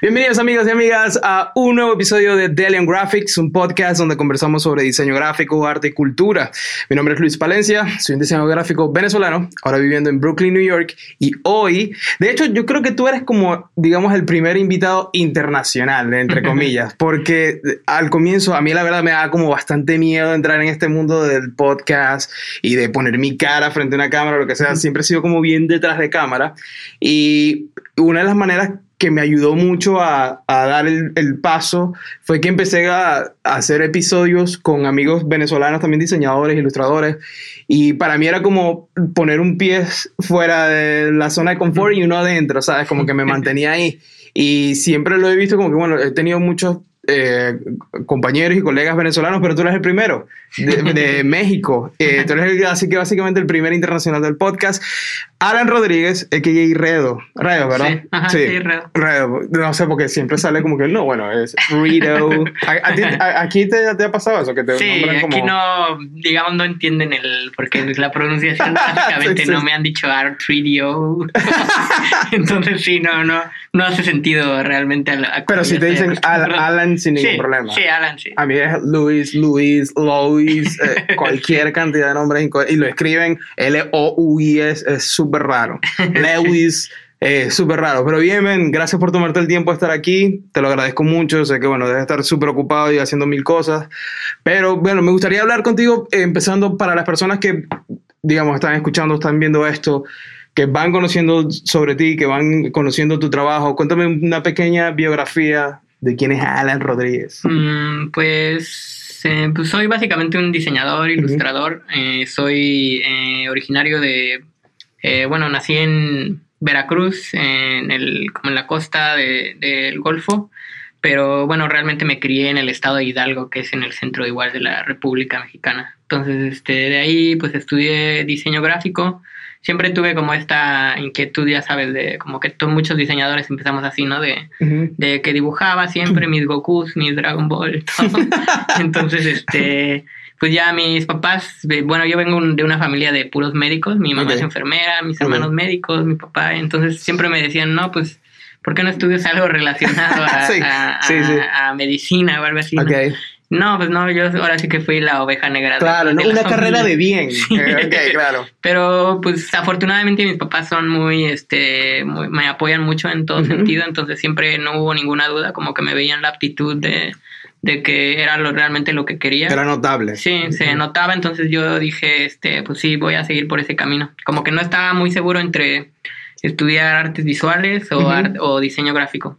Bienvenidos amigos y amigas a un nuevo episodio de Delian Graphics, un podcast donde conversamos sobre diseño gráfico, arte y cultura. Mi nombre es Luis Palencia, soy un diseñador gráfico venezolano, ahora viviendo en Brooklyn, New York, y hoy, de hecho, yo creo que tú eres como, digamos, el primer invitado internacional, entre comillas, porque al comienzo a mí la verdad me da como bastante miedo entrar en este mundo del podcast y de poner mi cara frente a una cámara, lo que sea, siempre he sido como bien detrás de cámara, y una de las maneras que me ayudó mucho a, dar el, el, paso fue que empecé a, a, hacer episodios con amigos venezolanos, también diseñadores, ilustradores, y para mí era como poner un pie fuera de la zona de confort y uno adentro, ¿sabes? Como que me mantenía ahí. Y siempre lo he visto como que, bueno, he tenido muchos eh, compañeros y colegas venezolanos, pero tú eres el primero de, de México. Eh, tú eres el, así que básicamente el primer internacional del podcast. Alan Rodríguez, a.k.a. Redo. Redo, ¿verdad? Sí, ajá, sí, sí Redo. Redo. No sé, porque siempre sale como que no, bueno, es Redo. ¿A, a ti, a, ¿Aquí te, te, ha pasado eso? Que te sí, como... aquí no, digamos, no entienden el, porque la pronunciación básicamente sí, no me han dicho Art Radio. Entonces sí, no, no, no hace sentido realmente. A, Pero si te dicen Al, Alan sin ningún sí, problema. Sí, Alan, sí. A mí es Luis, Luis, Lois, eh, cualquier cantidad de nombres y lo escriben L-O-U-I-S, es súper raro. Lewis. Eh, súper raro, pero bien, ben, gracias por tomarte el tiempo de estar aquí, te lo agradezco mucho, sé que bueno, debes estar súper ocupado y haciendo mil cosas, pero bueno, me gustaría hablar contigo eh, empezando para las personas que, digamos, están escuchando, están viendo esto, que van conociendo sobre ti, que van conociendo tu trabajo, cuéntame una pequeña biografía de quién es Alan Rodríguez. Mm, pues, eh, pues, soy básicamente un diseñador, ilustrador. Uh -huh. eh, soy eh, originario de, eh, bueno, nací en Veracruz, en el, como en la costa del de, de Golfo, pero bueno, realmente me crié en el estado de Hidalgo, que es en el centro igual de la República Mexicana. Entonces, este, de ahí pues estudié diseño gráfico siempre tuve como esta inquietud, ya sabes, de como que todos, muchos diseñadores empezamos así, ¿no? De, uh -huh. de que dibujaba siempre mis Gokus, mis Dragon Ball, todo. Entonces, este, pues ya mis papás, bueno, yo vengo de una familia de puros médicos, mi mamá okay. es enfermera, mis hermanos médicos, mi papá, entonces siempre me decían, no, pues, ¿por qué no estudias algo relacionado a, sí, a, sí, sí. a, a medicina o algo así? Okay. ¿no? No, pues no, yo ahora sí que fui la oveja negra. Claro, de, de una carrera de bien. Sí. Ok, claro. Pero pues afortunadamente mis papás son muy, este, muy, me apoyan mucho en todo uh -huh. sentido, entonces siempre no hubo ninguna duda, como que me veían la aptitud de, de que era lo, realmente lo que quería. Era notable. Sí, uh -huh. se notaba, entonces yo dije, este, pues sí, voy a seguir por ese camino. Como que no estaba muy seguro entre estudiar artes visuales o, uh -huh. art, o diseño gráfico.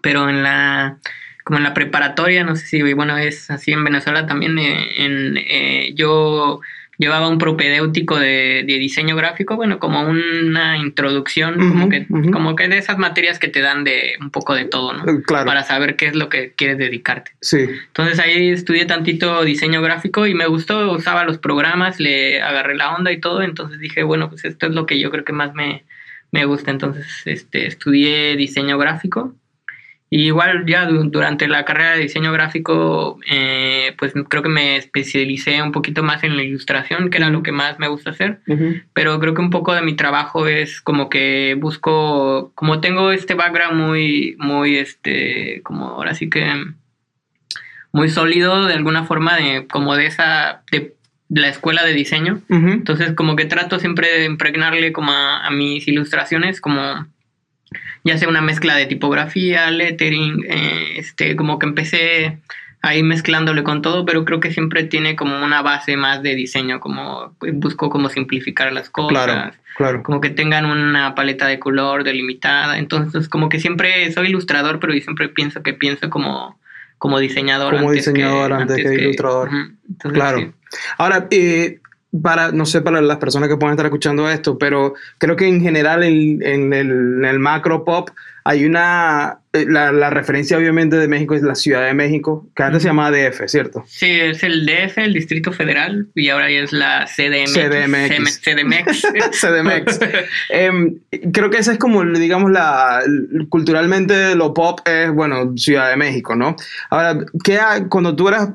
Pero en la como en la preparatoria, no sé si, bueno, es así en Venezuela también, eh, en, eh, yo llevaba un propedéutico de, de, diseño gráfico, bueno, como una introducción, uh -huh, como, que, uh -huh. como que de esas materias que te dan de un poco de todo, ¿no? Claro. Para saber qué es lo que quieres dedicarte. Sí. Entonces ahí estudié tantito diseño gráfico y me gustó, usaba los programas, le agarré la onda y todo, entonces dije, bueno, pues esto es lo que yo creo que más me, me gusta, entonces este, estudié diseño gráfico y igual ya durante la carrera de diseño gráfico, eh, pues creo que me especialicé un poquito más en la ilustración, que era lo que más me gusta hacer. Uh -huh. Pero creo que un poco de mi trabajo es como que busco, como tengo este background muy, muy, este, como ahora sí que muy sólido de alguna forma, de, como de esa, de la escuela de diseño. Uh -huh. Entonces como que trato siempre de impregnarle como a, a mis ilustraciones como ya sea una mezcla de tipografía, lettering, eh, este, como que empecé ahí mezclándole con todo, pero creo que siempre tiene como una base más de diseño, como busco como simplificar las cosas, claro, claro. como que tengan una paleta de color delimitada, entonces como que siempre soy ilustrador, pero yo siempre pienso que pienso como, como diseñador. Como antes diseñador que, antes, que, que ilustrador. Uh -huh. Entonces, claro. Sí. Ahora, eh, para, no sé, para las personas que puedan estar escuchando esto, pero creo que en general en, en, el, en el, macro pop hay una, eh, la, la, referencia obviamente de México es la Ciudad de México, que antes se llamaba DF, ¿cierto? Sí, es el DF, el Distrito Federal, y ahora ya es la CDMX. CDMX. CDMX. CDMX. eh, creo que esa es como, digamos, la, culturalmente lo pop es, bueno, Ciudad de México, ¿no? Ahora, ¿qué, cuando tú eras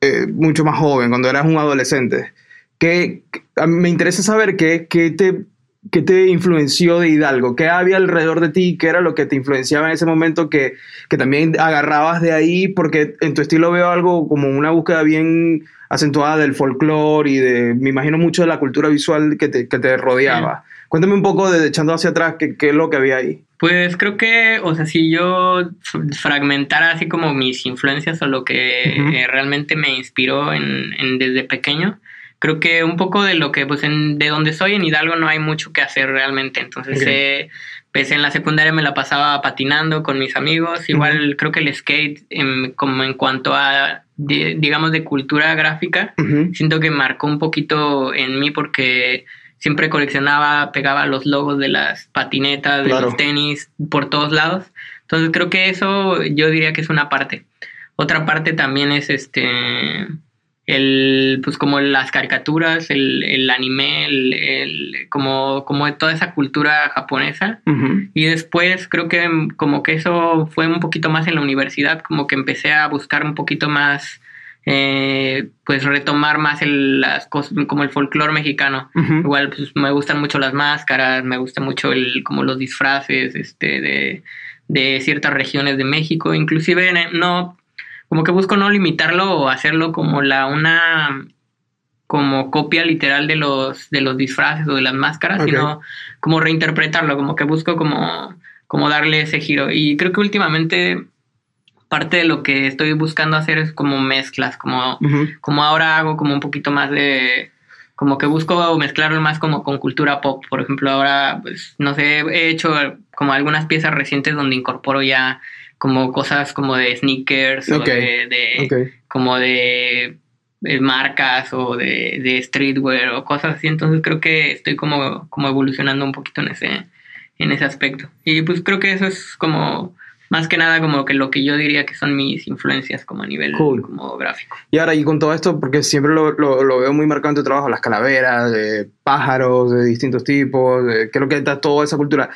eh, mucho más joven, cuando eras un adolescente, que, me interesa saber qué, qué te ¿Qué te influenció de Hidalgo? ¿Qué había alrededor de ti? ¿Qué era lo que te influenciaba en ese momento que, que también agarrabas de ahí? Porque en tu estilo veo algo como una búsqueda bien acentuada del folclore y de, me imagino mucho de la cultura visual que te, que te rodeaba. Cuéntame un poco de echando hacia atrás, ¿qué, ¿qué, es lo que había ahí? Pues creo que, o sea, si yo fragmentara así como mis influencias o lo que eh, realmente me inspiró en, en, desde pequeño, creo que un poco de lo que, pues, en, de donde soy en Hidalgo no hay mucho que hacer realmente. Entonces, eh, pues en la secundaria me la pasaba patinando con mis amigos. Igual creo que el skate, como en cuanto a, digamos, de cultura gráfica, siento que marcó un poquito en mí porque siempre coleccionaba, pegaba los logos de las patinetas, de los tenis, por todos lados. Entonces creo que eso yo diría que es una parte. Otra parte también es este el pues como las caricaturas, el, el anime, el, como, como toda esa cultura japonesa. Y después creo que como que eso fue un poquito más en la universidad, como que empecé a buscar un poquito más, eh, pues retomar más el, las cosas, como el folclore mexicano. Igual pues me gustan mucho las máscaras, me gusta mucho el, como los disfraces este, de, de ciertas regiones de México, inclusive no como que busco no limitarlo o hacerlo como la una como copia literal de los de los disfraces o de las máscaras, sino como reinterpretarlo, como que busco como como darle ese giro. Y creo que últimamente parte de lo que estoy buscando hacer es como mezclas, como como ahora hago como un poquito más de como que busco mezclarlo más como con cultura pop, por ejemplo, ahora pues no sé, he hecho como algunas piezas recientes donde incorporo ya como cosas como de sneakers o de, como de, marcas o de, de, streetwear o cosas así. Entonces creo que estoy como, como evolucionando un poquito en ese, en ese aspecto. Y pues creo que eso es como más que nada como que lo que yo diría que son mis influencias como a nivel como gráfico. Y ahora, y con todo esto, porque siempre lo, lo, veo muy marcado en tu trabajo, las calaveras, de pájaros de distintos tipos, creo que está toda esa cultura.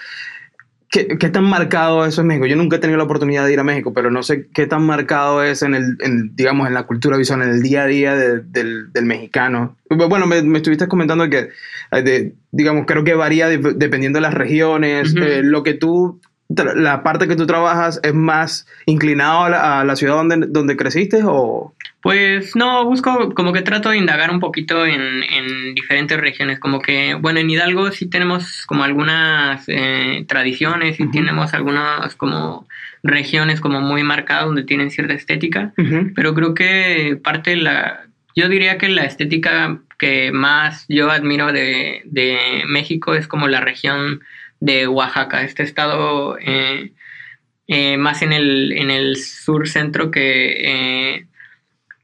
¿Qué, ¿Qué, tan marcado eso en México? Yo nunca he tenido la oportunidad de ir a México, pero no sé qué tan marcado es en el, en, digamos, en la cultura visual, en el día a día del, del, mexicano. Bueno, me, me, estuviste comentando que, eh, de, digamos, creo que varía dependiendo de las regiones. eh, lo que tú, la parte que tú trabajas es más inclinado a la, a la ciudad donde, donde creciste o... Pues no, busco como que trato de indagar un poquito en, en diferentes regiones, como que, bueno, en Hidalgo sí tenemos como algunas eh, tradiciones y tenemos algunas como regiones como muy marcadas donde tienen cierta estética, pero creo que parte de la, yo diría que la estética que más yo admiro de, de México es como la región de Oaxaca, este estado eh, eh, más en el, en el sur centro que eh,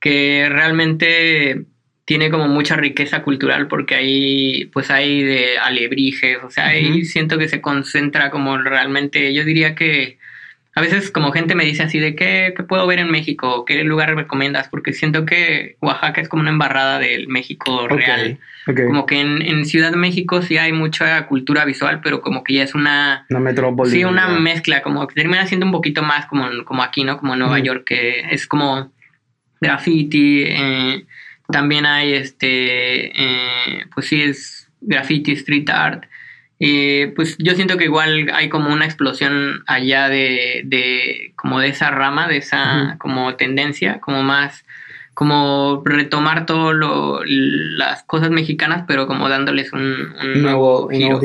que realmente tiene como mucha riqueza cultural porque ahí pues hay de alebrijes, o sea, ahí siento que se concentra como realmente, yo diría que a veces como gente me dice así de qué, puedo ver en México, qué lugar recomiendas, porque siento que Oaxaca es como una embarrada del México real. Como que en, en, Ciudad de México sí hay mucha cultura visual, pero como que ya es una... Una metrópoli. Sí, una mezcla, como que termina siendo un poquito más como, como aquí, ¿no? Como Nueva York, que es como graffiti, eh, también hay este, eh, pues sí es graffiti, street art. Eh, pues yo siento que igual hay como una explosión allá de, de como de esa rama, de esa como tendencia, como más como retomar todo lo, las cosas mexicanas, pero como dándoles un, nuevo, giro.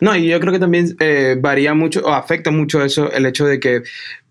No, y yo creo que también varía mucho o afecta mucho eso el hecho de que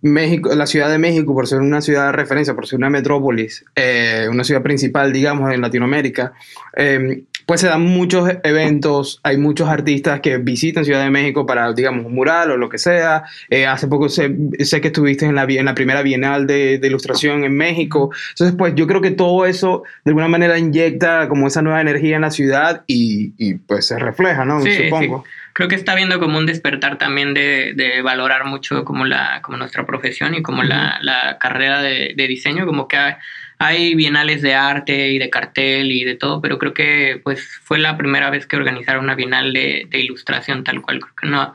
México, la Ciudad de México, por ser una ciudad de referencia, por ser una metrópolis, eh, una ciudad principal, digamos, en Latinoamérica, eh, pues se dan muchos eventos, hay muchos artistas que visitan Ciudad de México para, digamos, un mural o lo que sea. Eh, hace poco sé, sé, que estuviste en la, en la primera Bienal de, de, Ilustración en México. Entonces, pues yo creo que todo eso de alguna manera inyecta como esa nueva energía en la ciudad y, y pues se refleja, ¿no? Sí, Supongo. Sí. Creo que está habiendo como un despertar también de, de valorar mucho como, la, como nuestra profesión y como la, la, carrera de, de, diseño, como que hay, hay, bienales de arte y de cartel y de todo, pero creo que pues fue la primera vez que organizaron una bienal de, de ilustración tal cual, creo que no,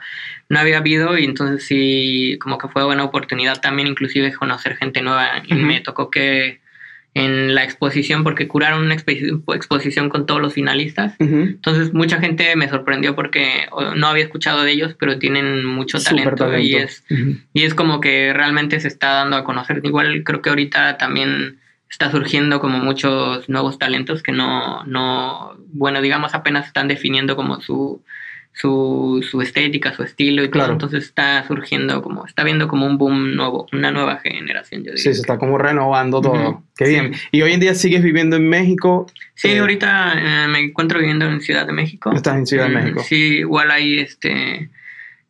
no había habido y entonces sí, como que fue buena oportunidad también inclusive conocer gente nueva y me tocó que en la exposición porque curaron una exposición con todos los finalistas. Entonces mucha gente me sorprendió porque no había escuchado de ellos, pero tienen mucho talento, y es y es como que realmente se está dando a conocer. Igual creo que ahorita también está surgiendo como muchos nuevos talentos que no no bueno, digamos apenas están definiendo como su su, su estética, su estilo y claro. Entonces está surgiendo como, está viendo como un boom nuevo, una nueva generación, yo diría. Sí, se está como renovando todo. Qué bien. ¿Y hoy en día sigues viviendo en México? Sí, eh, ahorita eh, me encuentro viviendo en Ciudad de México. ¿Estás en Ciudad de México? Sí, igual ahí este...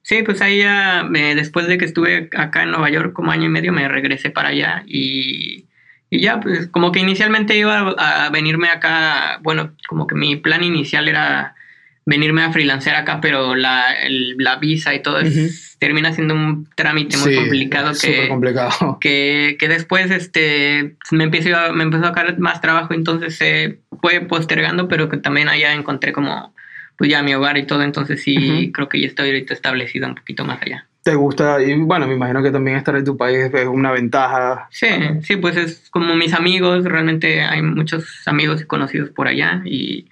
Sí, pues ahí ya, después de que estuve acá en Nueva York como año y medio, me regresé para allá y, y ya, pues como que inicialmente iba a venirme acá, bueno, como que mi plan inicial era venirme a freelancear acá, pero la, la visa y todo termina siendo un trámite muy complicado que, complicado. que, que después este me empezó a, me empezó a caer más trabajo, entonces se fue postergando, pero que también allá encontré como pues ya mi hogar y todo, entonces sí creo que ya estoy ahorita establecido un poquito más allá. ¿Te gusta? Y bueno, me imagino que también estar en tu país es una ventaja. Sí, sí, pues es como mis amigos, realmente hay muchos amigos y conocidos por allá y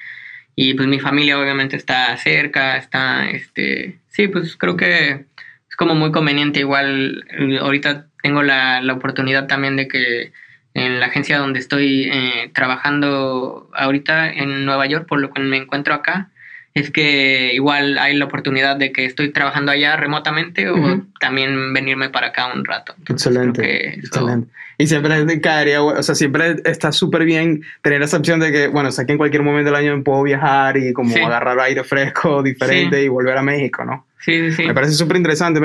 y pues mi familia obviamente está cerca, está, este, sí, pues creo que es como muy conveniente. Igual ahorita tengo la, la oportunidad también de que en la agencia donde estoy eh, trabajando ahorita en Nueva York, por lo que me encuentro acá, es que igual hay la oportunidad de que estoy trabajando allá remotamente o también venirme para acá un rato. excelente, excelente. Y siempre caería, o sea, siempre está súper bien tener esa opción de que, bueno, sé que en cualquier momento del año puedo viajar y como agarrar aire fresco diferente y volver a México, ¿no? Sí, sí, sí. Me parece súper interesante.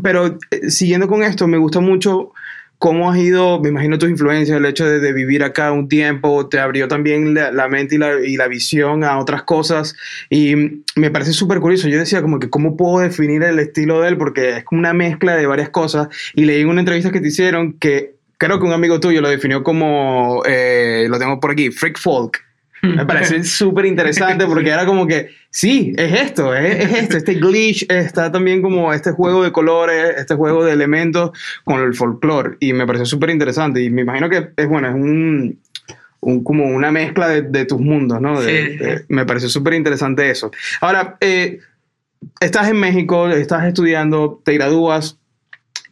pero eh, siguiendo con esto, me gusta mucho ¿Cómo has ido, me imagino tus influencias, el hecho de, vivir acá un tiempo, te abrió también la, mente y la, y la, visión a otras cosas? Y me parece súper curioso. Yo decía como que cómo puedo definir el estilo de él, porque es como una mezcla de varias cosas. Y leí una entrevista que te hicieron que creo que un amigo tuyo lo definió como, eh, lo tengo por aquí, freak folk. Me parece súper interesante porque era como que, sí, es esto, es, esto, este glitch está también como este juego de colores, este juego de elementos con el folclore y me pareció súper interesante y me imagino que es bueno, es un, un como una mezcla de, de tus mundos, ¿no? me pareció súper interesante eso. Ahora, eh, estás en México, estás estudiando, te gradúas,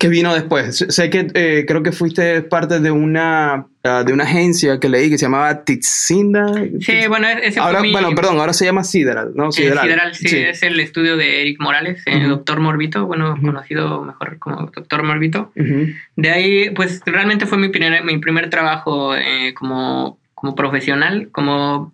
¿Qué vino después? Sé que eh, creo que fuiste parte de una, ah, de una agencia que leí que se llamaba Titsinda. Sí, bueno, ese ahora, Bueno, perdón, ahora se llama Sideral, ¿no? Sideral, Sideral sí, es el estudio de Eric Morales, el doctor Morbito, bueno, conocido mejor como doctor Morbito. De ahí, pues realmente fue mi primer, mi primer trabajo eh, como, como profesional, como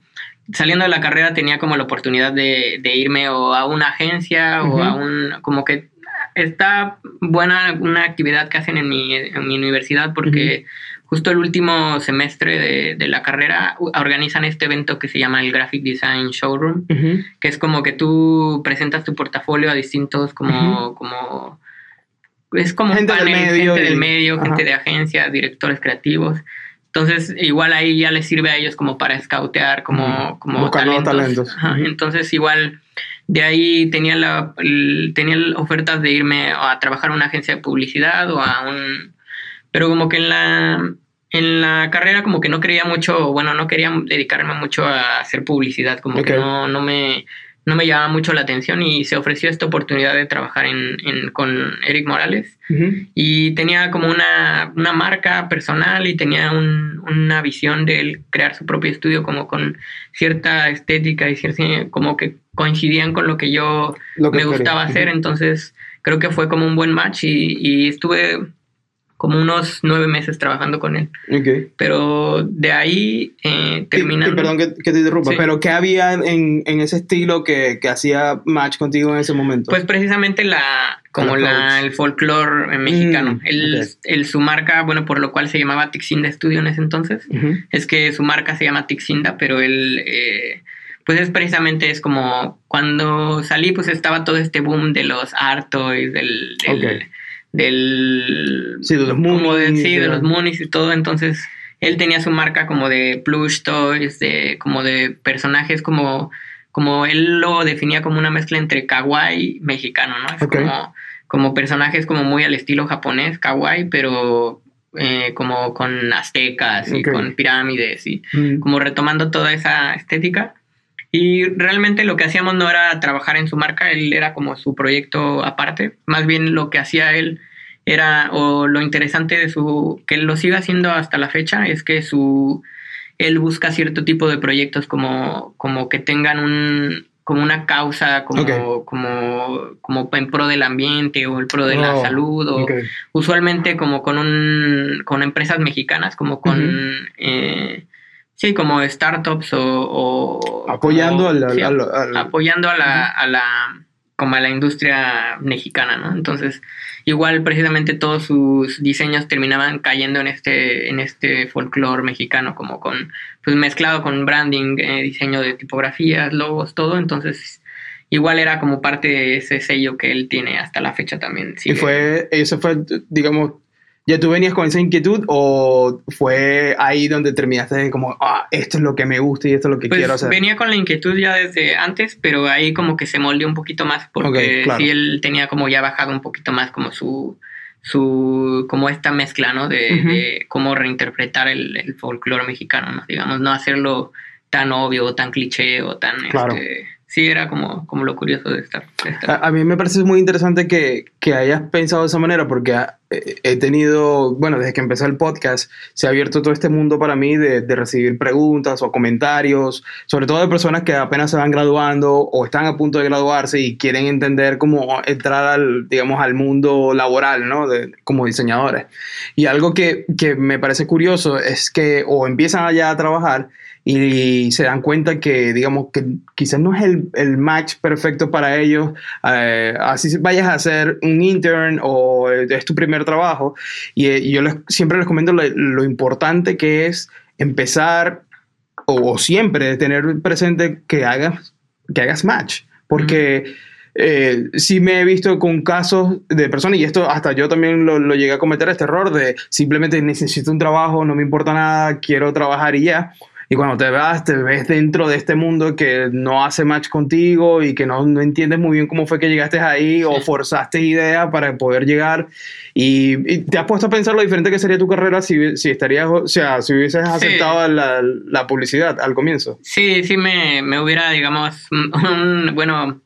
saliendo de la carrera tenía como la oportunidad de, de irme o a una agencia o a un, como que está buena una actividad que hacen en mi, en mi universidad porque justo el último semestre de, de, la carrera organizan este evento que se llama el Graphic Design Showroom, que es como que tú presentas tu portafolio a distintos como... como es como gente del medio gente del medio, gente de agencia, directores creativos. Entonces, igual ahí ya les sirve a ellos como para scoutear, como, como talentos. Entonces, igual de ahí tenía, la, tenía ofertas de irme a trabajar en una agencia de publicidad o a un... Pero como que en la, en la carrera como que no quería mucho, bueno, no quería dedicarme mucho a hacer publicidad, como que no, no me no me llamaba mucho la atención y se ofreció esta oportunidad de trabajar en, en con Eric Morales. Y tenía como una, una, marca personal y tenía un, una visión de él crear su propio estudio como con cierta estética y cierta, como que coincidían con lo que yo me gustaba hacer, entonces creo que fue como un buen match y, y estuve como unos nueve meses trabajando con él. Pero de ahí eh, terminando... perdón que, te interrumpa, pero ¿qué había en, en ese estilo que, que, hacía match contigo en ese momento? Pues precisamente la como la, el folclore mexicano. Mm, el, su marca, bueno, por lo cual se llamaba Tixinda Studio en ese entonces, es que su marca se llama Tixinda, pero él... Eh, pues es precisamente es como cuando salí pues estaba todo este boom de los art toys del, del sí, de los moonies, sí, de los moonies y todo, entonces él tenía su marca como de plush toys, de como de personajes como como él lo definía como una mezcla entre kawaii mexicano, ¿no? Es como como personajes como muy al estilo japonés, kawaii, pero eh, como con aztecas y con pirámides y mm. como retomando toda esa estética. Y realmente lo que hacíamos no era trabajar en su marca, él era como su proyecto aparte. Más bien lo que hacía él era, o lo interesante de su, que lo siga haciendo hasta la fecha, es que su, él busca cierto tipo de proyectos como, como que tengan un, como una causa como, como, como en pro del ambiente o el pro de la oh, salud o usualmente como con un con empresas mexicanas como con eh, sí como startups o, apoyando al, apoyando a la, a la como a la industria mexicana no entonces igual precisamente todos sus diseños terminaban cayendo en este en este folclore mexicano como con pues mezclado con branding eh, diseño de tipografías logos todo. Entonces igual era como parte de ese sello que él tiene hasta la fecha también. Y fue eso fue digamos ¿Ya tú venías con esa inquietud o fue ahí donde terminaste como, ah, esto es lo que me gusta y esto es lo que pues quiero hacer? Venía con la inquietud ya desde antes, pero ahí como que se moldeó un poquito más porque sí él tenía como ya bajado un poquito más como su, su como esta mezcla, ¿no? De, cómo reinterpretar el, el folclore mexicano, ¿no? Digamos, no hacerlo tan obvio, tan cliché o tan... Este, sí era como, como lo curioso de estar. A, mí me parece muy interesante que, que, hayas pensado de esa manera porque he tenido, bueno, desde que empecé el podcast, se ha abierto todo este mundo para mí de, de, recibir preguntas o comentarios, sobre todo de personas que apenas se van graduando o están a punto de graduarse y quieren entender cómo entrar al, digamos, al mundo laboral, ¿no? De, como diseñadores. Y algo que, que me parece curioso es que o empiezan allá a trabajar y se dan cuenta que, digamos, que quizás no es el, el match perfecto para ellos, eh, así vayas a ser un intern o es tu primer trabajo. Y, yo les, siempre les comento lo, importante que es empezar o, siempre tener presente que hagas, que hagas match, porque... Eh, sí me he visto con casos de personas, y esto hasta yo también lo, lo, llegué a cometer este error de simplemente necesito un trabajo, no me importa nada, quiero trabajar y ya. Y cuando te vas, te ves dentro de este mundo que no hace match contigo y que no, no entiendes muy bien cómo fue que llegaste ahí o forzaste ideas para poder llegar. Y, te has puesto a pensar lo diferente que sería tu carrera si, si estarías, o sea, si hubieses aceptado la, la, publicidad al comienzo. Sí, sí me, me hubiera, digamos, un, bueno,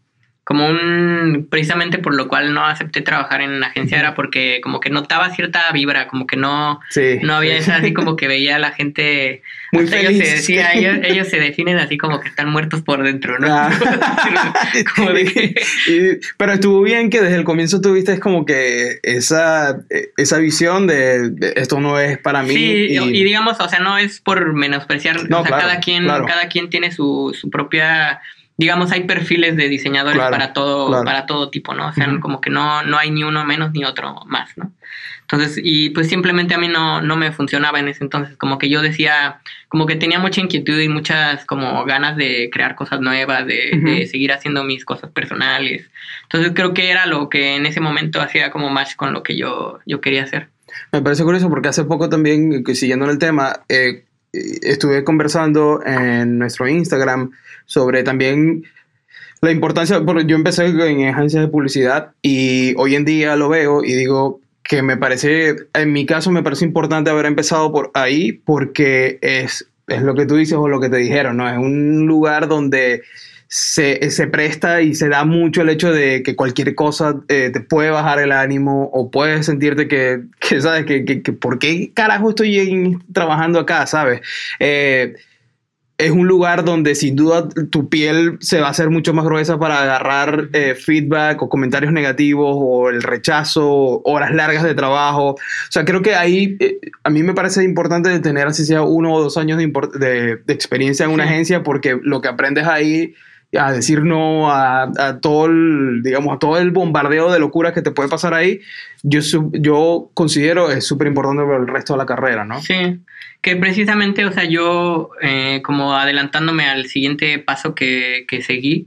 como un, precisamente por lo cual no acepté trabajar en agencia era porque como que notaba cierta vibra, como que no, no había esa así como que veía a la gente, muy feliz. Ellos, ellos, se definen así como que están muertos por dentro, ¿no? Ah. pero estuvo bien que desde el comienzo tuviste como que esa, esa visión de, esto no es para mí. Sí, y, digamos, o sea, no es por menospreciar, o sea, cada quien, cada quien tiene su, su propia digamos, hay perfiles de diseñadores para todo, para todo tipo, ¿no? O sea, como que no, no hay ni uno menos ni otro más, ¿no? Entonces, y pues simplemente a mí no, no me funcionaba en ese entonces, como que yo decía, como que tenía mucha inquietud y muchas como ganas de crear cosas nuevas, de, seguir haciendo mis cosas personales. Entonces creo que era lo que en ese momento hacía como match con lo que yo, yo quería hacer. Me parece curioso porque hace poco también, siguiendo en el tema, eh, estuve conversando en nuestro Instagram sobre también la importancia, yo empecé en agencias de publicidad y hoy en día lo veo y digo que me parece, en mi caso me parece importante haber empezado por ahí porque es, es lo que tú dices o lo que te dijeron, ¿no? Es un lugar donde se, se, presta y se da mucho el hecho de que cualquier cosa eh, te puede bajar el ánimo o puedes sentirte que, que ¿sabes? Que, que, que, ¿por qué carajo estoy trabajando acá, ¿sabes? Eh, es un lugar donde sin duda tu piel se va a hacer mucho más gruesa para agarrar eh, feedback o comentarios negativos o el rechazo, horas largas de trabajo. O sea, creo que ahí a mí me parece importante tener así sea uno o dos años de, de, de experiencia en una agencia porque lo que aprendes ahí a decir no a, todo el, digamos, a todo el bombardeo de locuras que te puede pasar ahí, yo, yo considero es súper importante para el resto de la carrera, ¿no? Sí, que precisamente, o sea, yo eh, como adelantándome al siguiente paso que, que seguí,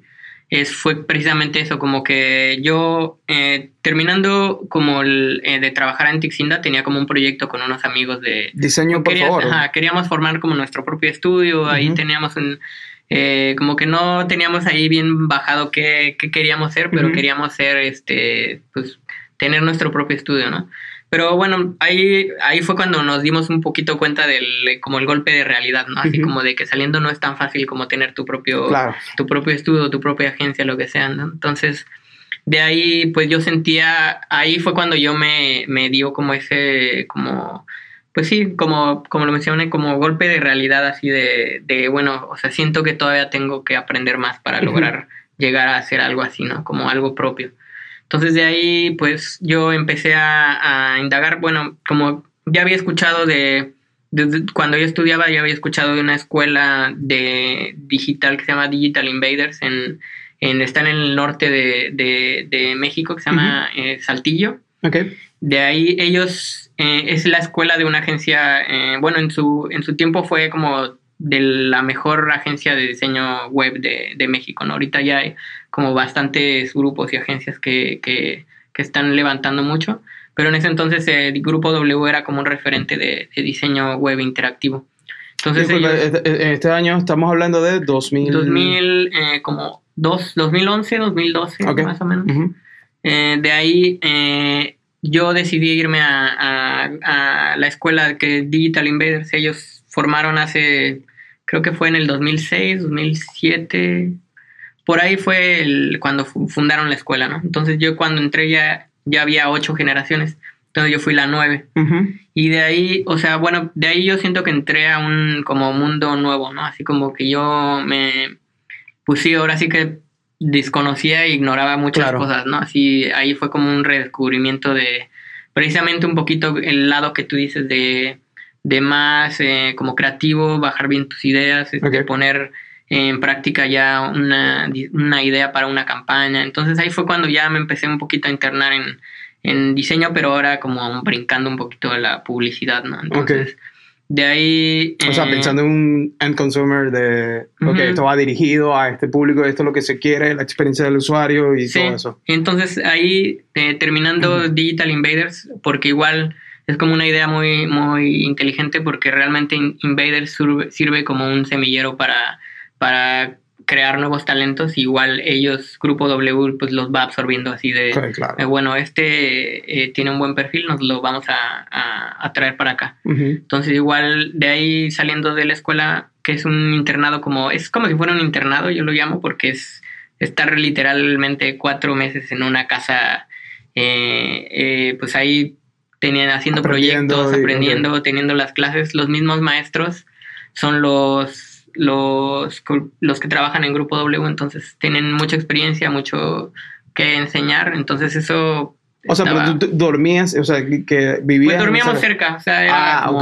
es, fue precisamente eso, como que yo eh, terminando como el, eh, de trabajar en Tixinda tenía como un proyecto con unos amigos de... Diseño, por favor. queríamos formar como nuestro propio estudio, ahí teníamos un eh, como que no teníamos ahí bien bajado qué, qué queríamos ser, pero queríamos ser, este, pues, tener nuestro propio estudio, ¿no? Pero bueno, ahí, ahí fue cuando nos dimos un poquito cuenta del como el golpe de realidad, ¿no? Así como de que saliendo no es tan fácil como tener tu propio, tu propio estudio, tu propia agencia, lo que sea, ¿no? Entonces, de ahí, pues yo sentía, ahí fue cuando yo me, me dio como ese, como, pues sí, como, como lo mencioné, como golpe de realidad así de, de bueno, o sea, siento que todavía tengo que aprender más para lograr llegar a hacer algo así, ¿no? Como algo propio. Entonces de ahí pues yo empecé a, indagar, bueno, como ya había escuchado de, cuando yo estudiaba ya había escuchado de una escuela de digital que se llama Digital Invaders en, en está en el norte de, de, México que se llama eh, Saltillo. Okay. De ahí ellos eh, es la escuela de una agencia, eh, bueno, en su, en su tiempo fue como de la mejor agencia de diseño web de, de México, ¿no? Ahorita ya hay como bastantes grupos y agencias que, que, están levantando mucho, pero en ese entonces el grupo W era como un referente de, diseño web interactivo. Entonces este, en este año estamos hablando de 2000... 2000, eh, como dos, 2011, 2012, más o menos. Eh, de ahí eh, yo decidí irme a, a, la escuela que Digital Invaders, ellos formaron hace, creo que fue en el 2006, 2007, por ahí fue el, cuando fundaron la escuela, ¿no? Entonces yo cuando entré ya, ya había ocho generaciones, entonces yo fui la nueve. Y de ahí, o sea, bueno, de ahí yo siento que entré a un como mundo nuevo, ¿no? Así como que yo me, pues sí, ahora sí que desconocía e ignoraba muchas cosas, ¿no? Así, ahí fue como un redescubrimiento de precisamente un poquito el lado que tú dices de, de más eh, como creativo, bajar bien tus ideas, de este, poner en práctica ya una, una, idea para una campaña. Entonces ahí fue cuando ya me empecé un poquito a internar en, en diseño, pero ahora como brincando un poquito de la publicidad, ¿no? Entonces, de ahí... O sea, eh, pensando en un end consumer de, ok, esto va dirigido a este público, esto es lo que se quiere, la experiencia del usuario y todo eso. Entonces ahí, eh, terminando Digital Invaders, porque igual es como una idea muy, muy inteligente porque realmente Invaders sirve como un semillero para para crear nuevos talentos, igual ellos, Grupo W, pues los va absorbiendo así de, eh, bueno, este eh, tiene un buen perfil, nos lo vamos a, traer para acá. Entonces igual de ahí saliendo de la escuela, que es un internado como, es como si fuera un internado, yo lo llamo, porque es estar literalmente cuatro meses en una casa, eh, pues ahí tenían haciendo proyectos, aprendiendo, teniendo las clases, los mismos maestros son los los, los que trabajan en Grupo W, entonces tienen mucha experiencia, mucho que enseñar, entonces eso... O sea, pero tú dormías, o sea, que vivías... Pues dormíamos cerca, o sea, era, ah, como,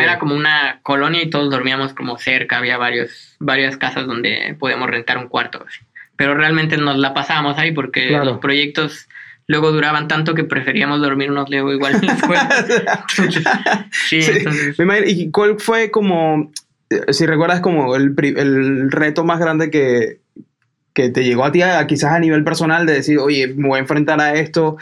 era como una colonia y todos dormíamos como cerca, había varios, varias casas donde podíamos rentar un cuarto, pero realmente nos la pasábamos ahí porque los proyectos luego duraban tanto que preferíamos dormirnos luego igual en la escuela. sí, Entonces... ¿Y cuál fue como si recuerdas como el, el reto más grande que, que te llegó a ti, quizás a nivel personal, de decir, oye, me voy a enfrentar a esto,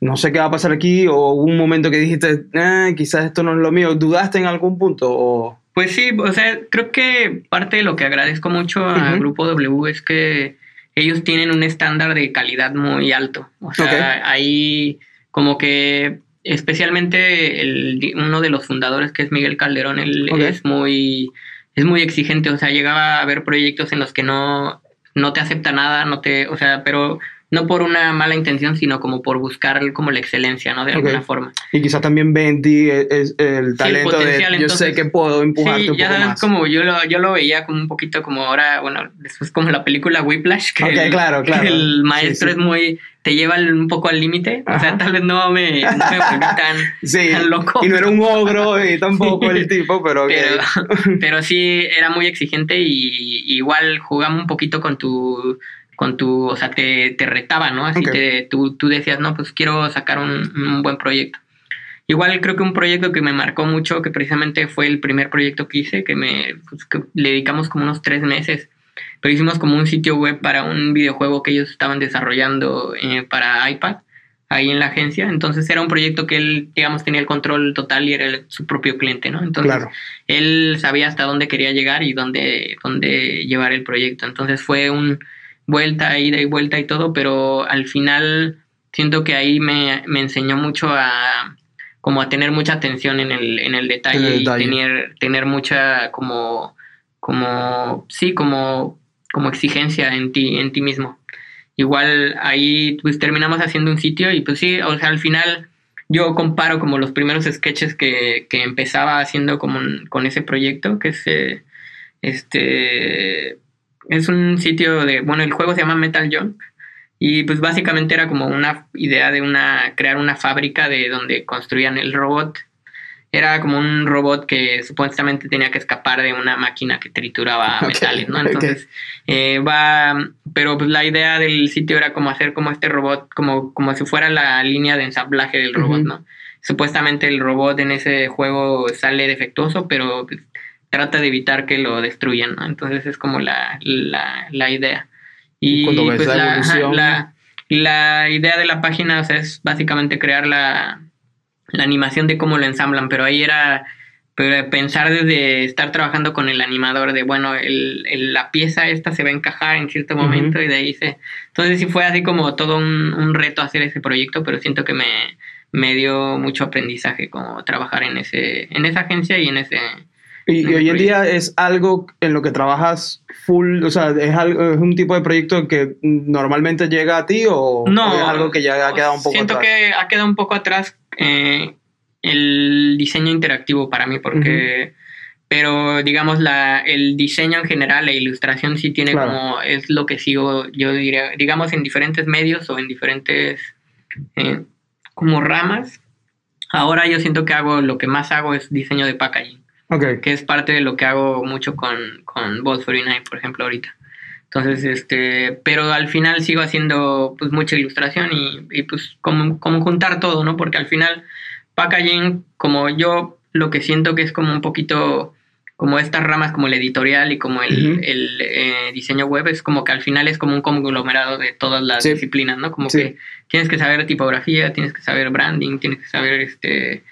no sé qué va a pasar aquí, o un momento que dijiste, eh, quizás esto no es lo mío, ¿dudaste en algún punto? O... Pues sí, o sea, creo que parte de lo que agradezco mucho al Grupo W es que ellos tienen un estándar de calidad muy alto. O sea, ahí como que especialmente el, uno de los fundadores que es Miguel Calderón, él es muy es muy exigente, o sea, llegaba a haber proyectos en los que no, no te acepta nada, no te, o sea, pero no por una mala intención, sino como por buscar como la excelencia, ¿no? De alguna forma. Y quizás también ve en ti el, talento de yo sé que puedo empujarte sí, ya sabes, como yo lo, yo lo veía como un poquito como ahora, bueno, después como la película Whiplash, que, el, claro, claro. el maestro es muy, te lleva un poco al límite, o sea, tal vez no me, no me tan, loco. Y no era un ogro y tampoco el tipo, pero, pero, pero sí era muy exigente y igual jugamos un poquito con tu con tu, o sea, te, te retaba, ¿no? Así que tú, tú, decías, no, pues quiero sacar un, buen proyecto. Igual creo que un proyecto que me marcó mucho, que precisamente fue el primer proyecto que hice, que me pues, que le dedicamos como unos tres meses, pero hicimos como un sitio web para un videojuego que ellos estaban desarrollando eh, para iPad ahí en la agencia. Entonces era un proyecto que él, digamos, tenía el control total y era su propio cliente, ¿no? Entonces él sabía hasta dónde quería llegar y dónde, dónde llevar el proyecto. Entonces fue un, vuelta, ida y vuelta y todo, pero al final siento que ahí me, enseñó mucho a como a tener mucha atención en el, en el detalle, y tener, tener mucha como, como, sí, como, como exigencia en ti, en ti mismo. Igual ahí pues terminamos haciendo un sitio y pues sí, o sea, al final yo comparo como los primeros sketches que, que empezaba haciendo como con ese proyecto, que es eh, este es un sitio de, bueno, el juego se llama Metal Junk y pues básicamente era como una idea de una crear una fábrica de donde construían el robot. Era como un robot que supuestamente tenía que escapar de una máquina que trituraba metales, ¿no? Entonces, eh, va, pero pues la idea del sitio era como hacer como este robot, como, como si fuera la línea de ensamblaje del robot, ¿no? Supuestamente el robot en ese juego sale defectuoso, pero pues, trata de evitar que lo destruyan, ¿no? Entonces es como la, la, idea. Y, pues la, la, idea de la página es básicamente crear la, la animación de cómo lo ensamblan, pero ahí era pensar desde estar trabajando con el animador de, bueno, el, la pieza esta se va a encajar en cierto momento y de ahí se... Entonces sí fue así como todo un, un reto hacer ese proyecto, pero siento que me, me dio mucho aprendizaje como trabajar en, ese, en esa agencia y en ese, y, hoy en día es algo en lo que trabajas full, o sea, es, algo, es un tipo de proyecto que normalmente llega a ti o, no, es algo que ya ha quedado un poco atrás. Siento que ha quedado un poco atrás eh, el diseño interactivo para mí, porque, pero digamos, la, el diseño en general, la ilustración sí tiene como, es lo que sigo, yo diría, digamos, en diferentes medios o en diferentes, eh, como ramas. Ahora yo siento que hago, lo que más hago es diseño de packaging. Que es parte de lo que hago mucho con, con Bolt 49, por ejemplo, ahorita. Entonces, este, pero al final sigo haciendo pues mucha ilustración y, y pues como, como, juntar todo, ¿no? Porque al final packaging, como yo lo que siento que es como un poquito como estas ramas como el editorial y como el, el eh, diseño web es como que al final es como un conglomerado de todas las disciplinas, ¿no? Como que tienes que saber tipografía, tienes que saber branding, tienes que saber este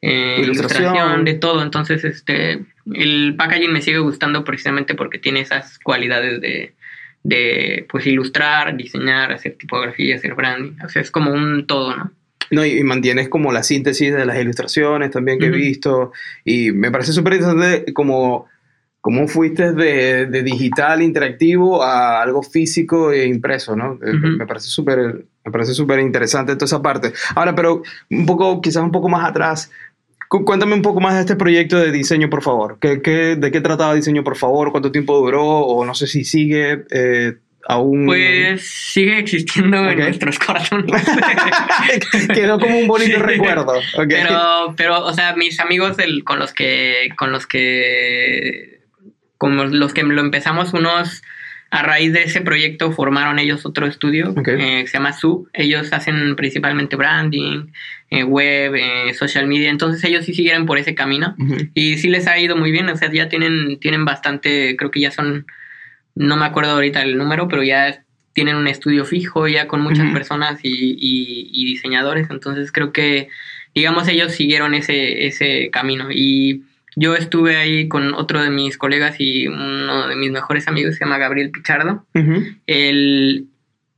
eh, ilustración. de todo. Entonces, este, el packaging me sigue gustando precisamente porque tiene esas cualidades de, de pues ilustrar, diseñar, hacer tipografía, hacer branding. O sea, es como un todo, ¿no? No, y, mantienes como la síntesis de las ilustraciones también que he visto. Y me parece súper interesante como cómo fuiste de, de, digital interactivo a algo físico e impreso, ¿no? Eh, me parece súper me parece súper interesante toda esa parte. Ahora, pero un poco, quizás un poco más atrás, Cuéntame un poco más de este proyecto de diseño, por favor. ¿Qué, qué, de qué trataba diseño, por favor? ¿Cuánto tiempo duró? O no sé si sigue eh, aún. Pues sigue existiendo en nuestros corazones. Quedó como un bonito recuerdo. Pero, pero, o sea, mis amigos con los que, con los que, como los que lo empezamos, unos a raíz de ese proyecto formaron ellos otro estudio eh, que se llama Sub. Ellos hacen principalmente branding, eh, web, eh, social media. Entonces ellos sí siguieron por ese camino y sí les ha ido muy bien. O sea, ya tienen, tienen bastante, creo que ya son, no me acuerdo ahorita el número, pero ya tienen un estudio fijo ya con muchas personas y, y, diseñadores. Entonces creo que, digamos, ellos siguieron ese, ese camino y yo estuve ahí con otro de mis colegas y uno de mis mejores amigos se llama Gabriel Pichardo. él,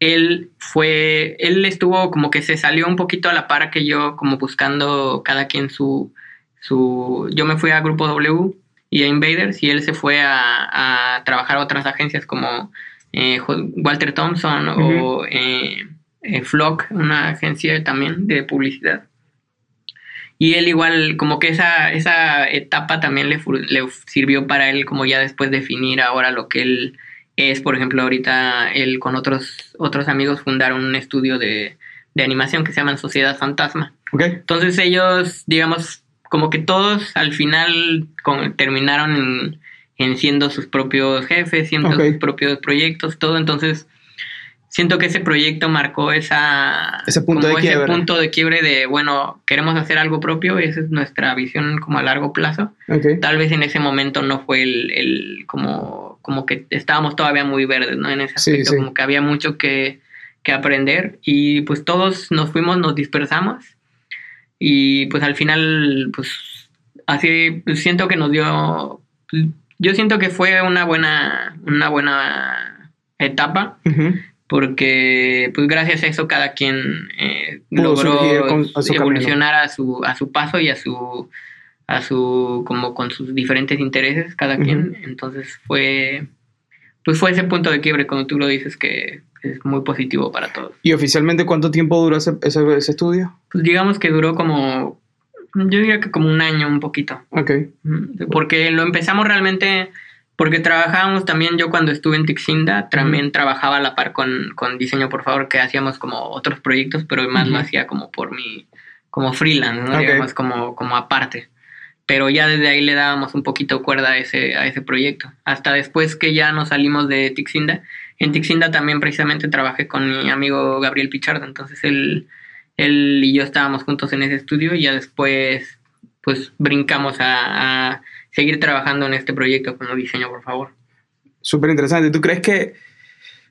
él, fue, él estuvo como que se salió un poquito a la par que yo, como buscando cada quien su, su, yo me fui a Grupo W y a Invaders y él se fue a, trabajar a otras agencias como eh, Walter Thompson o eh, eh, Flock, una agencia también de publicidad. Y él igual, como que esa, esa etapa también le, le sirvió para él como ya después definir ahora lo que él es. Por ejemplo, ahorita él con otros, otros amigos fundaron un estudio de, de animación que se llama Sociedad Fantasma. Entonces ellos, digamos, como que todos al final terminaron en, siendo sus propios jefes, siendo sus propios proyectos, todo. Entonces siento que ese proyecto marcó esa, ese, punto de, ese punto de quiebre de, bueno, queremos hacer algo propio, esa es nuestra visión como a largo plazo. Tal vez en ese momento no fue el, el, como, como que estábamos todavía muy verdes, ¿no? En ese aspecto, como que había mucho que, que aprender y pues todos nos fuimos, nos dispersamos y pues al final, pues así pues, siento que nos dio, yo siento que fue una buena, una buena etapa porque pues gracias a eso cada quien eh, logró evolucionar a su, a su paso y a su a su como con sus diferentes intereses cada quien. Entonces fue pues fue ese punto de quiebre como tú lo dices que es muy positivo para todos. Y oficialmente cuánto tiempo duró ese, ese, estudio pues digamos que duró como yo diría que como un año un poquito. Ok. porque lo empezamos realmente porque trabajábamos también, yo cuando estuve en Tixinda, también trabajaba a la par con, con, Diseño, por favor, que hacíamos como otros proyectos, pero más lo hacía como por mi, como freelance, ¿no? digamos, como, como aparte. Pero ya desde ahí le dábamos un poquito cuerda a ese, a ese proyecto. Hasta después que ya nos salimos de Tixinda. En Tixinda también precisamente trabajé con mi amigo Gabriel Pichardo, entonces él, él y yo estábamos juntos en ese estudio y ya después pues brincamos a seguir trabajando en este proyecto como diseño, por favor. Súper interesante. ¿Tú crees que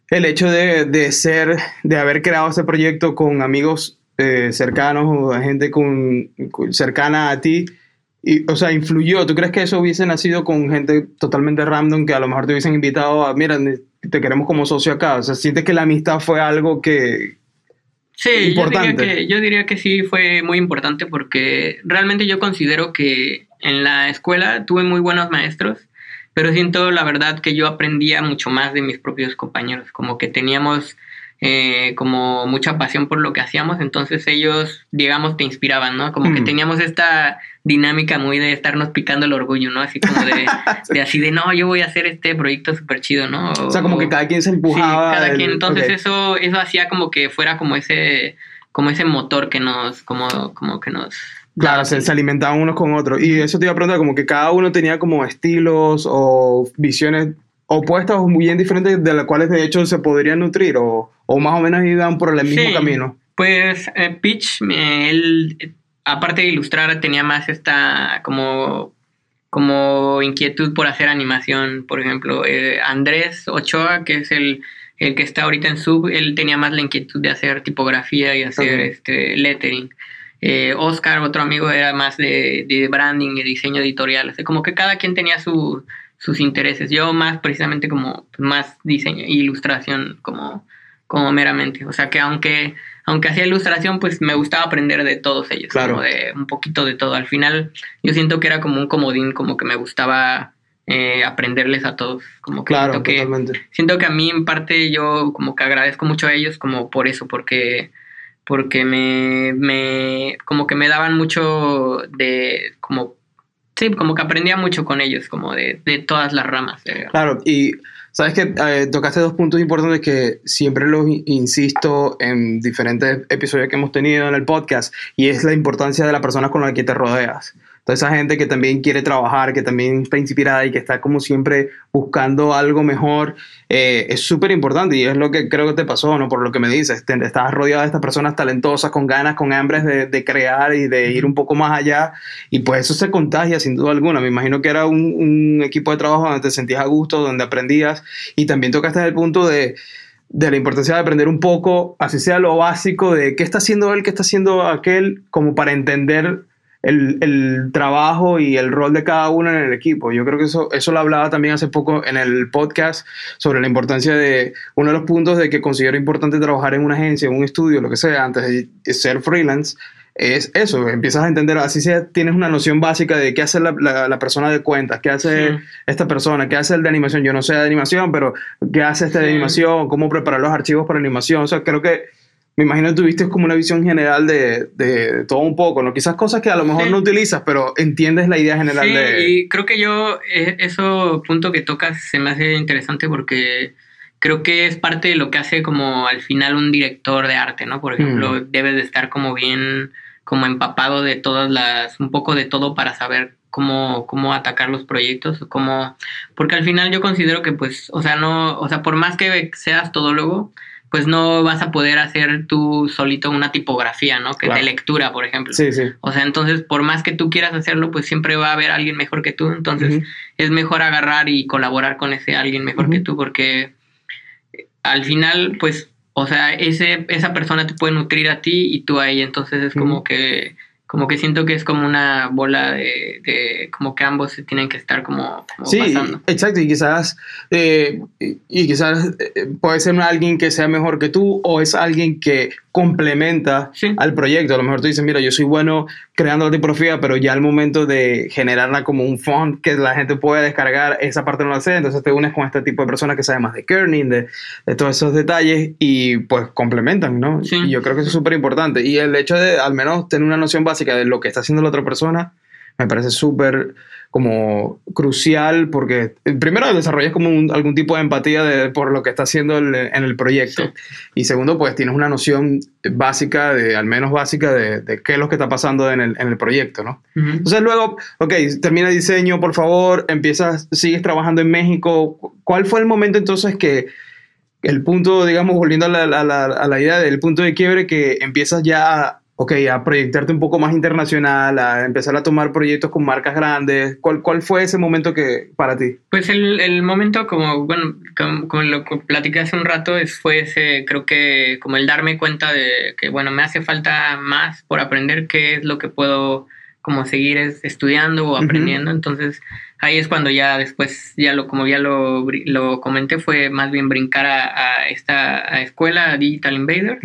el hecho de, de, ser, de haber creado este proyecto con amigos eh, cercanos o gente con, cercana a ti, y, o sea, influyó? ¿Tú crees que eso hubiese nacido con gente totalmente random que a lo mejor te hubiesen invitado a, mira, te queremos como socio acá? O sea, ¿sientes que la amistad fue algo que... Sí, importante? Yo, diría que, yo diría que sí fue muy importante porque realmente yo considero que en la escuela tuve muy buenos maestros, pero siento la verdad que yo aprendía mucho más de mis propios compañeros, como que teníamos eh, como mucha pasión por lo que hacíamos, entonces ellos, digamos, te inspiraban, ¿no? Como que mm. teníamos esta dinámica muy de estarnos picando el orgullo, ¿no? Así como de, de así de, no, yo voy a hacer este proyecto súper chido, ¿no? O, sea, como que cada quien se empujaba. Sí, cada quien, entonces eso, eso hacía como que fuera como ese, como ese motor que nos, como, como que nos Claro, se, se, alimentaban unos con otros. Y eso te iba a preguntar, como que cada uno tenía como estilos o visiones opuestas o muy bien diferentes de las cuales de hecho se podrían nutrir o, o más o menos iban por el mismo camino. Pues eh, Pitch, él, aparte de ilustrar, tenía más esta como, como inquietud por hacer animación. Por ejemplo, eh, Andrés Ochoa, que es el, el, que está ahorita en Sub, él tenía más la inquietud de hacer tipografía y hacer este, lettering. Eh, Oscar, otro amigo, era más de, de branding y diseño editorial. O como que cada quien tenía sus intereses. Yo más precisamente como más diseño e ilustración como, como meramente. O sea que aunque, aunque hacía ilustración, pues me gustaba aprender de todos ellos. Como de un poquito de todo. Al final yo siento que era como un comodín, como que me gustaba eh, aprenderles a todos. Como que claro, que, siento que a mí en parte yo como que agradezco mucho a ellos como por eso, porque porque me, me, como que me daban mucho de, como, sí, como que aprendía mucho con ellos, como de, de todas las ramas. Claro, y sabes que eh, tocaste dos puntos importantes que siempre los insisto en diferentes episodios que hemos tenido en el podcast, y es la importancia de la persona con la que te rodeas. Toda esa gente que también quiere trabajar, que también está inspirada y que está como siempre buscando algo mejor, eh, es súper importante y es lo que creo que te pasó, ¿no? Por lo que me dices, estás rodeado de estas personas talentosas, con ganas, con hambres de, de, crear y de ir un poco más allá y pues eso se contagia sin duda alguna. Me imagino que era un, un equipo de trabajo donde te sentías a gusto, donde aprendías y también tocaste el punto de de la importancia de aprender un poco, así sea lo básico, de qué está haciendo él, qué está haciendo aquel, como para entender el, el, trabajo y el rol de cada uno en el equipo. Yo creo que eso, eso lo hablaba también hace poco en el podcast sobre la importancia de uno de los puntos de que considero importante trabajar en una agencia, en un estudio, lo que sea, antes de ser freelance. Es eso, empiezas a entender, así sea, tienes una noción básica de qué hace la, la, persona de cuentas, qué hace esta persona, qué hace el de animación. Yo no sé de animación, pero qué hace este de animación, cómo preparar los archivos para animación. O sea, creo que me imagino que tuviste como una visión general de, de, todo un poco, ¿no? Quizás cosas que a lo mejor no utilizas, pero entiendes la idea general sí, de... y creo que yo, eh, eso punto que tocas se me hace interesante porque creo que es parte de lo que hace como al final un director de arte, ¿no? Por ejemplo, mm. debes de estar como bien, como empapado de todas las, un poco de todo para saber cómo, cómo atacar los proyectos, cómo, porque al final yo considero que pues, o sea, no, o sea, por más que seas todólogo, pues no vas a poder hacer tú solito una tipografía, ¿no? Que de lectura, por ejemplo. Sí, sí. O sea, entonces, por más que tú quieras hacerlo, pues siempre va a haber alguien mejor que tú. Entonces, es mejor agarrar y colaborar con ese alguien mejor que tú, porque al final, pues, o sea, ese, esa persona te puede nutrir a ti y tú a ella. Entonces, es como que como que siento que es como una bola de, de como que ambos se tienen que estar como, sí, exacto, y quizás, eh, y, quizás eh, puede ser alguien que sea mejor que tú o es alguien que complementa al proyecto. A lo mejor tú dices, mira, yo soy bueno creando la tipografía, pero ya al momento de generarla como un font que la gente pueda descargar, esa parte no la sé, entonces te unes con este tipo de personas que saben más de kerning, de, de todos esos detalles y pues complementan, ¿no? Y yo creo que eso es súper importante. Y el hecho de al menos tener una noción básica de lo que está haciendo la otra persona, me parece súper como crucial porque eh, primero desarrollas como algún tipo de empatía de, por lo que está haciendo en el proyecto. Y segundo pues tienes una noción básica de al menos básica de, de qué es lo que está pasando en el, en el proyecto no entonces luego ok termina el diseño por favor empiezas sigues trabajando en México. ¿cuál fue el momento entonces que el punto digamos volviendo a la, a la, a la idea del punto de quiebre que empiezas ya a ok, a proyectarte un poco más internacional, a empezar a tomar proyectos con marcas grandes? ¿Cuál, cuál fue ese momento que para ti? Pues el, el momento, como, bueno, como, lo que platiqué hace un rato, fue ese, creo que como el darme cuenta de que, bueno, me hace falta más por aprender qué es lo que puedo como seguir estudiando o aprendiendo. Entonces, ahí es cuando ya después, ya lo, como ya lo, lo comenté, fue más bien brincar a, esta escuela, Digital Invader.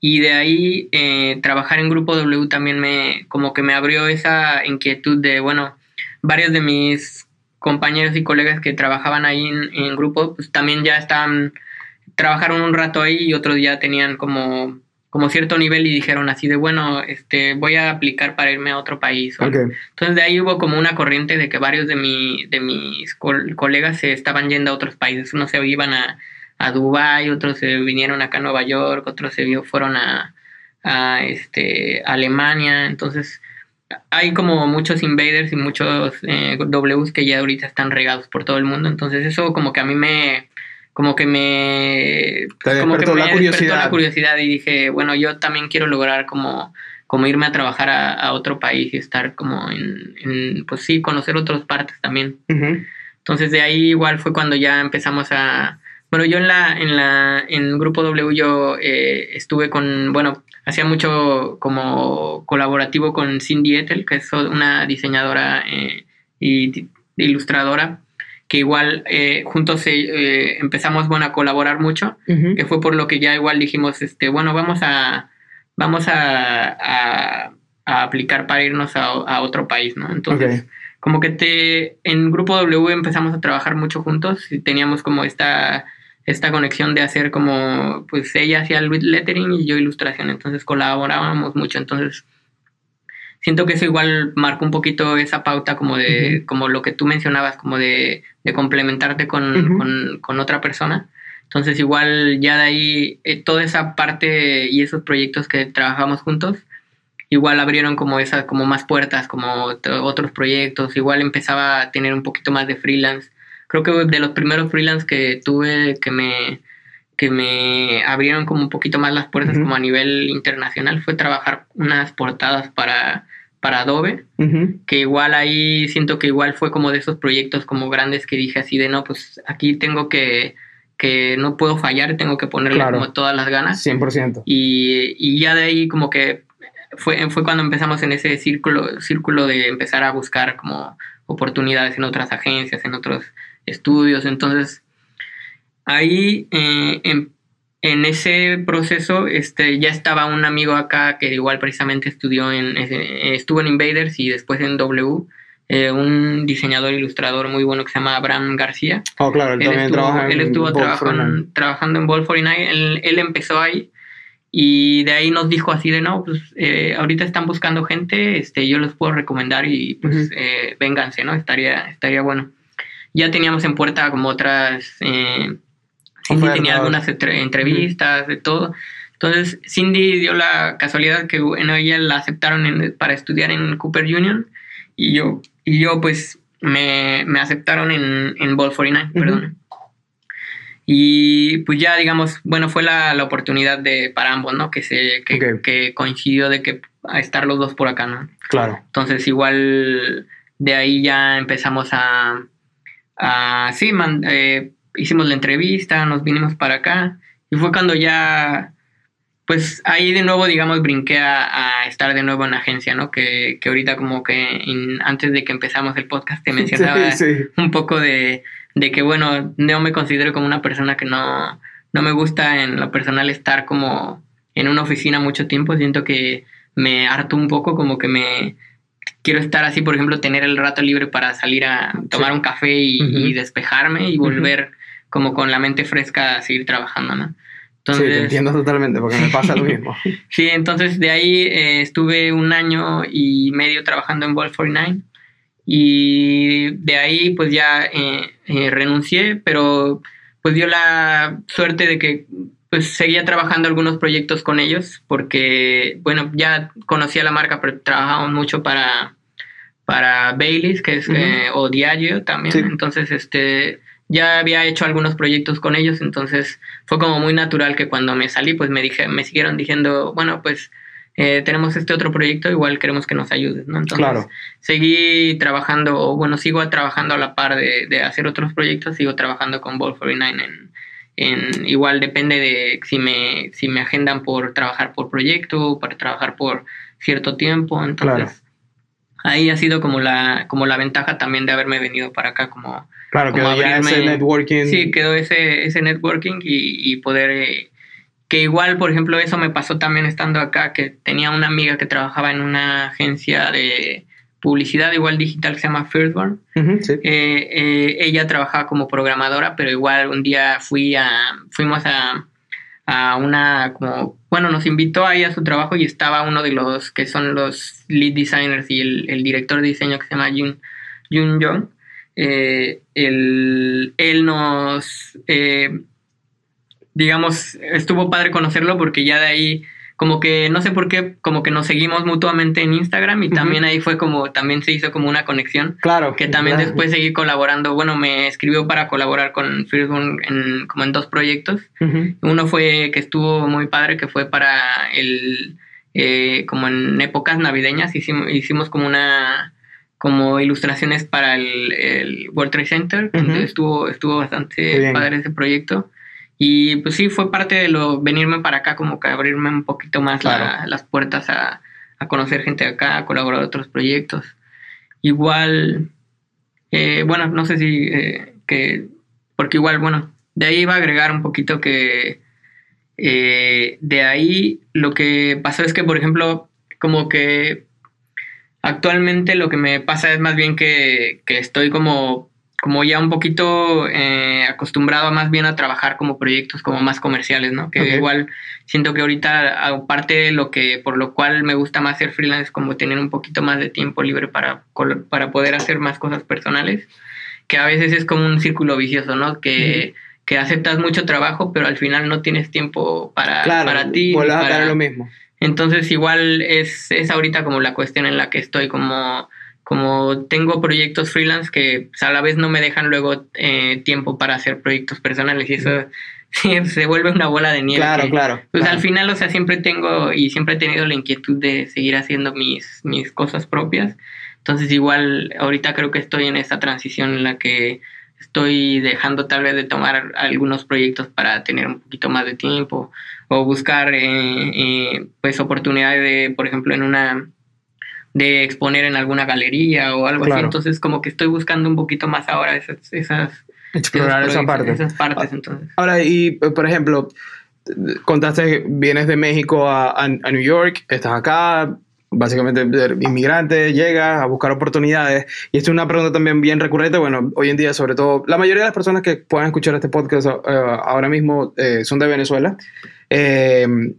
Y de ahí eh, trabajar en Grupo W también me, como que me abrió esa inquietud de, bueno, varios de mis compañeros y colegas que trabajaban ahí en, grupo, pues también ya estaban, trabajaron un rato ahí y otros ya tenían como, como cierto nivel y dijeron así de, bueno, este, voy a aplicar para irme a otro país. Entonces de ahí hubo como una corriente de que varios de, mi, de mis colegas se estaban yendo a otros países, unos se iban a a Dubái, otros se vinieron acá a Nueva York, otros se vio, fueron a, a este, Alemania, entonces hay como muchos invaders y muchos eh, Ws que ya ahorita están regados por todo el mundo, entonces eso como que a mí me como que me como que me la curiosidad. la curiosidad y dije, bueno, yo también quiero lograr como como irme a trabajar a, otro país y estar como en, pues sí, conocer otras partes también. Entonces de ahí igual fue cuando ya empezamos a, bueno, yo en la, en la, en Grupo W yo eh, estuve con, bueno, hacía mucho como colaborativo con Cindy Ethel, que es una diseñadora eh, y ilustradora, que igual eh, juntos empezamos, bueno, a colaborar mucho, que fue por lo que ya igual dijimos, este, bueno, vamos a, vamos a, a, aplicar para irnos a, otro país, ¿no? Entonces, como que te, en Grupo W empezamos a trabajar mucho juntos y teníamos como esta esta conexión de hacer como, pues ella hacía el lettering y yo ilustración, entonces colaborábamos mucho, entonces siento que eso igual marca un poquito esa pauta como de, como lo que tú mencionabas, como de, de complementarte con, con, con, otra persona. Entonces igual ya de ahí eh, toda esa parte y esos proyectos que trabajamos juntos, igual abrieron como esas, como más puertas, como otros proyectos, igual empezaba a tener un poquito más de freelance creo que de los primeros freelance que tuve que me, que me abrieron como un poquito más las puertas como a nivel internacional fue trabajar unas portadas para, para Adobe, que igual ahí siento que igual fue como de esos proyectos como grandes que dije así de no, pues aquí tengo que que no puedo fallar, tengo que ponerle como todas las ganas. 100%. Y, y ya de ahí como que fue, fue cuando empezamos en ese círculo, círculo de empezar a buscar como oportunidades en otras agencias, en otros estudios. Entonces, ahí eh, en, ese proceso este, ya estaba un amigo acá que igual precisamente estudió en, estuvo en Invaders y después en W. Eh, un diseñador ilustrador muy bueno que se llama Abraham García. Oh, claro, él, también estuvo, él estuvo trabajando, trabajando en Ball 49. Él, él, empezó ahí y de ahí nos dijo así de no, pues eh, ahorita están buscando gente, este, yo les puedo recomendar y pues vénganse, ¿no? Estaría, estaría bueno ya teníamos en puerta como otras, eh, Cindy tenía algunas entrevistas, de todo. Entonces, Cindy dio la casualidad que, bueno, ella la aceptaron para estudiar en Cooper Union y yo, y yo pues, me, aceptaron en, en Ball 49, perdón. Y pues ya, digamos, bueno, fue la, oportunidad de, para ambos, ¿no? Que, se, que, que coincidió de que a estar los dos por acá, ¿no? Claro. Entonces, igual de ahí ya empezamos a, Ah, sí, eh, hicimos la entrevista, nos vinimos para acá y fue cuando ya pues ahí de nuevo, digamos, brinqué a, estar de nuevo en agencia, ¿no? Que, que ahorita como que antes de que empezamos el podcast te mencionaba un poco de, de, que, bueno, no me considero como una persona que no, no me gusta en lo personal estar como en una oficina mucho tiempo. Siento que me harto un poco, como que me quiero estar así, por ejemplo, tener el rato libre para salir a tomar un café y, despejarme y volver como con la mente fresca a seguir trabajando, ¿no? sí, te entiendo totalmente porque me pasa lo mismo. sí, entonces de ahí eh, estuve un año y medio trabajando en Ball 49 y de ahí pues ya eh, eh, renuncié, pero pues dio la suerte de que pues seguía trabajando algunos proyectos con ellos porque bueno ya conocía la marca pero trabajamos mucho para para Baileys que es o Diageo también. Entonces este ya había hecho algunos proyectos con ellos, entonces fue como muy natural que cuando me salí, pues me dije, me siguieron diciendo, bueno, pues eh, tenemos este otro proyecto, igual queremos que nos ayudes, ¿no? Entonces seguí trabajando, o bueno, sigo trabajando a la par de, de hacer otros proyectos, sigo trabajando con Ball 49 en, en, igual depende de si me, si me agendan por trabajar por proyecto, para trabajar por cierto tiempo, entonces ahí ha sido como la, como la ventaja también de haberme venido para acá como Claro, quedó ya ese networking. Sí, quedó ese, ese networking y, poder... Eh, que igual, por ejemplo, eso me pasó también estando acá, que tenía una amiga que trabajaba en una agencia de publicidad igual digital que se llama Firstborn. Eh, eh, ella trabajaba como programadora, pero igual un día fui a, fuimos a, a una, como, bueno, nos invitó ahí a su trabajo y estaba uno de los que son los lead designers y el, el director de diseño que se llama Jun, Jun Jong eh, él, nos, digamos, estuvo padre conocerlo porque ya de ahí, como que, no sé por qué, como que nos seguimos mutuamente en Instagram y también ahí fue como, también se hizo como una conexión. Claro. Que también después seguí colaborando, bueno, me escribió para colaborar con Firstborn en, como en dos proyectos. Uno fue que estuvo muy padre, que fue para el, eh, como en épocas navideñas, hicimos, hicimos como una como ilustraciones para el, World Trade Center. estuvo, estuvo bastante padre ese proyecto. Y pues sí, fue parte de lo venirme para acá, como que abrirme un poquito más las puertas a, conocer gente de acá, a colaborar en otros proyectos. Igual, eh, bueno, no sé si eh, que, porque igual, bueno, de ahí iba a agregar un poquito que eh, de ahí lo que pasó es que, por ejemplo, como que Actualmente lo que me pasa es más bien que, estoy como, como ya un poquito eh, acostumbrado más bien a trabajar como proyectos como más comerciales, ¿no? Que igual siento que ahorita, aparte de lo que, por lo cual me gusta más ser freelance, como tener un poquito más de tiempo libre para, para poder hacer más cosas personales, que a veces es como un círculo vicioso, ¿no? Que, que aceptas mucho trabajo, pero al final no tienes tiempo para, para ti. Para, lo mismo. Entonces igual es, es ahorita como la cuestión en la que estoy, como, como tengo proyectos freelance que pues, a la vez no me dejan luego eh, tiempo para hacer proyectos personales y eso se vuelve una bola de nieve. Claro, claro. Pues al final, o sea, siempre tengo y siempre he tenido la inquietud de seguir haciendo mis, mis cosas propias. Entonces igual ahorita creo que estoy en esa transición en la que estoy dejando tal vez de tomar algunos proyectos para tener un poquito más de tiempo o buscar eh, eh, pues oportunidades de, por ejemplo, en una de exponer en alguna galería o algo así. Entonces como que estoy buscando un poquito más ahora esas, esas explorar esa parte. Esas partes entonces. Ahora, y por ejemplo, contaste, vienes de México a, a, New York, estás acá, básicamente inmigrante, llega a buscar oportunidades. Y esto es una pregunta también bien recurrente. Bueno, hoy en día, sobre todo, la mayoría de las personas que puedan escuchar este podcast eh, ahora mismo son de Venezuela. Em,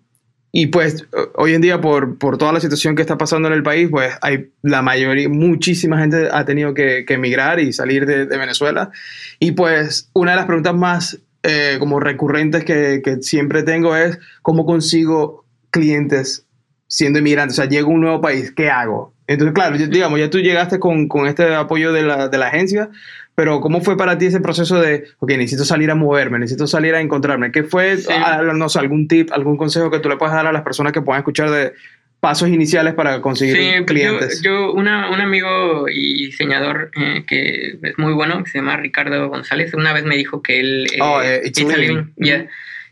y pues hoy en día por, por, toda la situación que está pasando en el país, pues hay la mayoría, muchísima gente ha tenido que, emigrar y salir de, Venezuela. Y pues una de las preguntas más eh, como recurrentes que, que, siempre tengo es cómo consigo clientes siendo inmigrante. O sea, llego a un nuevo país, ¿qué hago? Entonces, claro, digamos, ya tú llegaste con, con este apoyo de la, de la agencia, pero ¿cómo fue para ti ese proceso de, ok, necesito salir a moverme, necesito salir a encontrarme? ¿Qué fue, no sé, algún tip, algún consejo que tú le puedas dar a las personas que puedan escuchar de pasos iniciales para conseguir sí, clientes? Yo, yo una, un amigo y diseñador eh, que es muy bueno, que se llama Ricardo González, una vez me dijo que él... oh, eh, it's,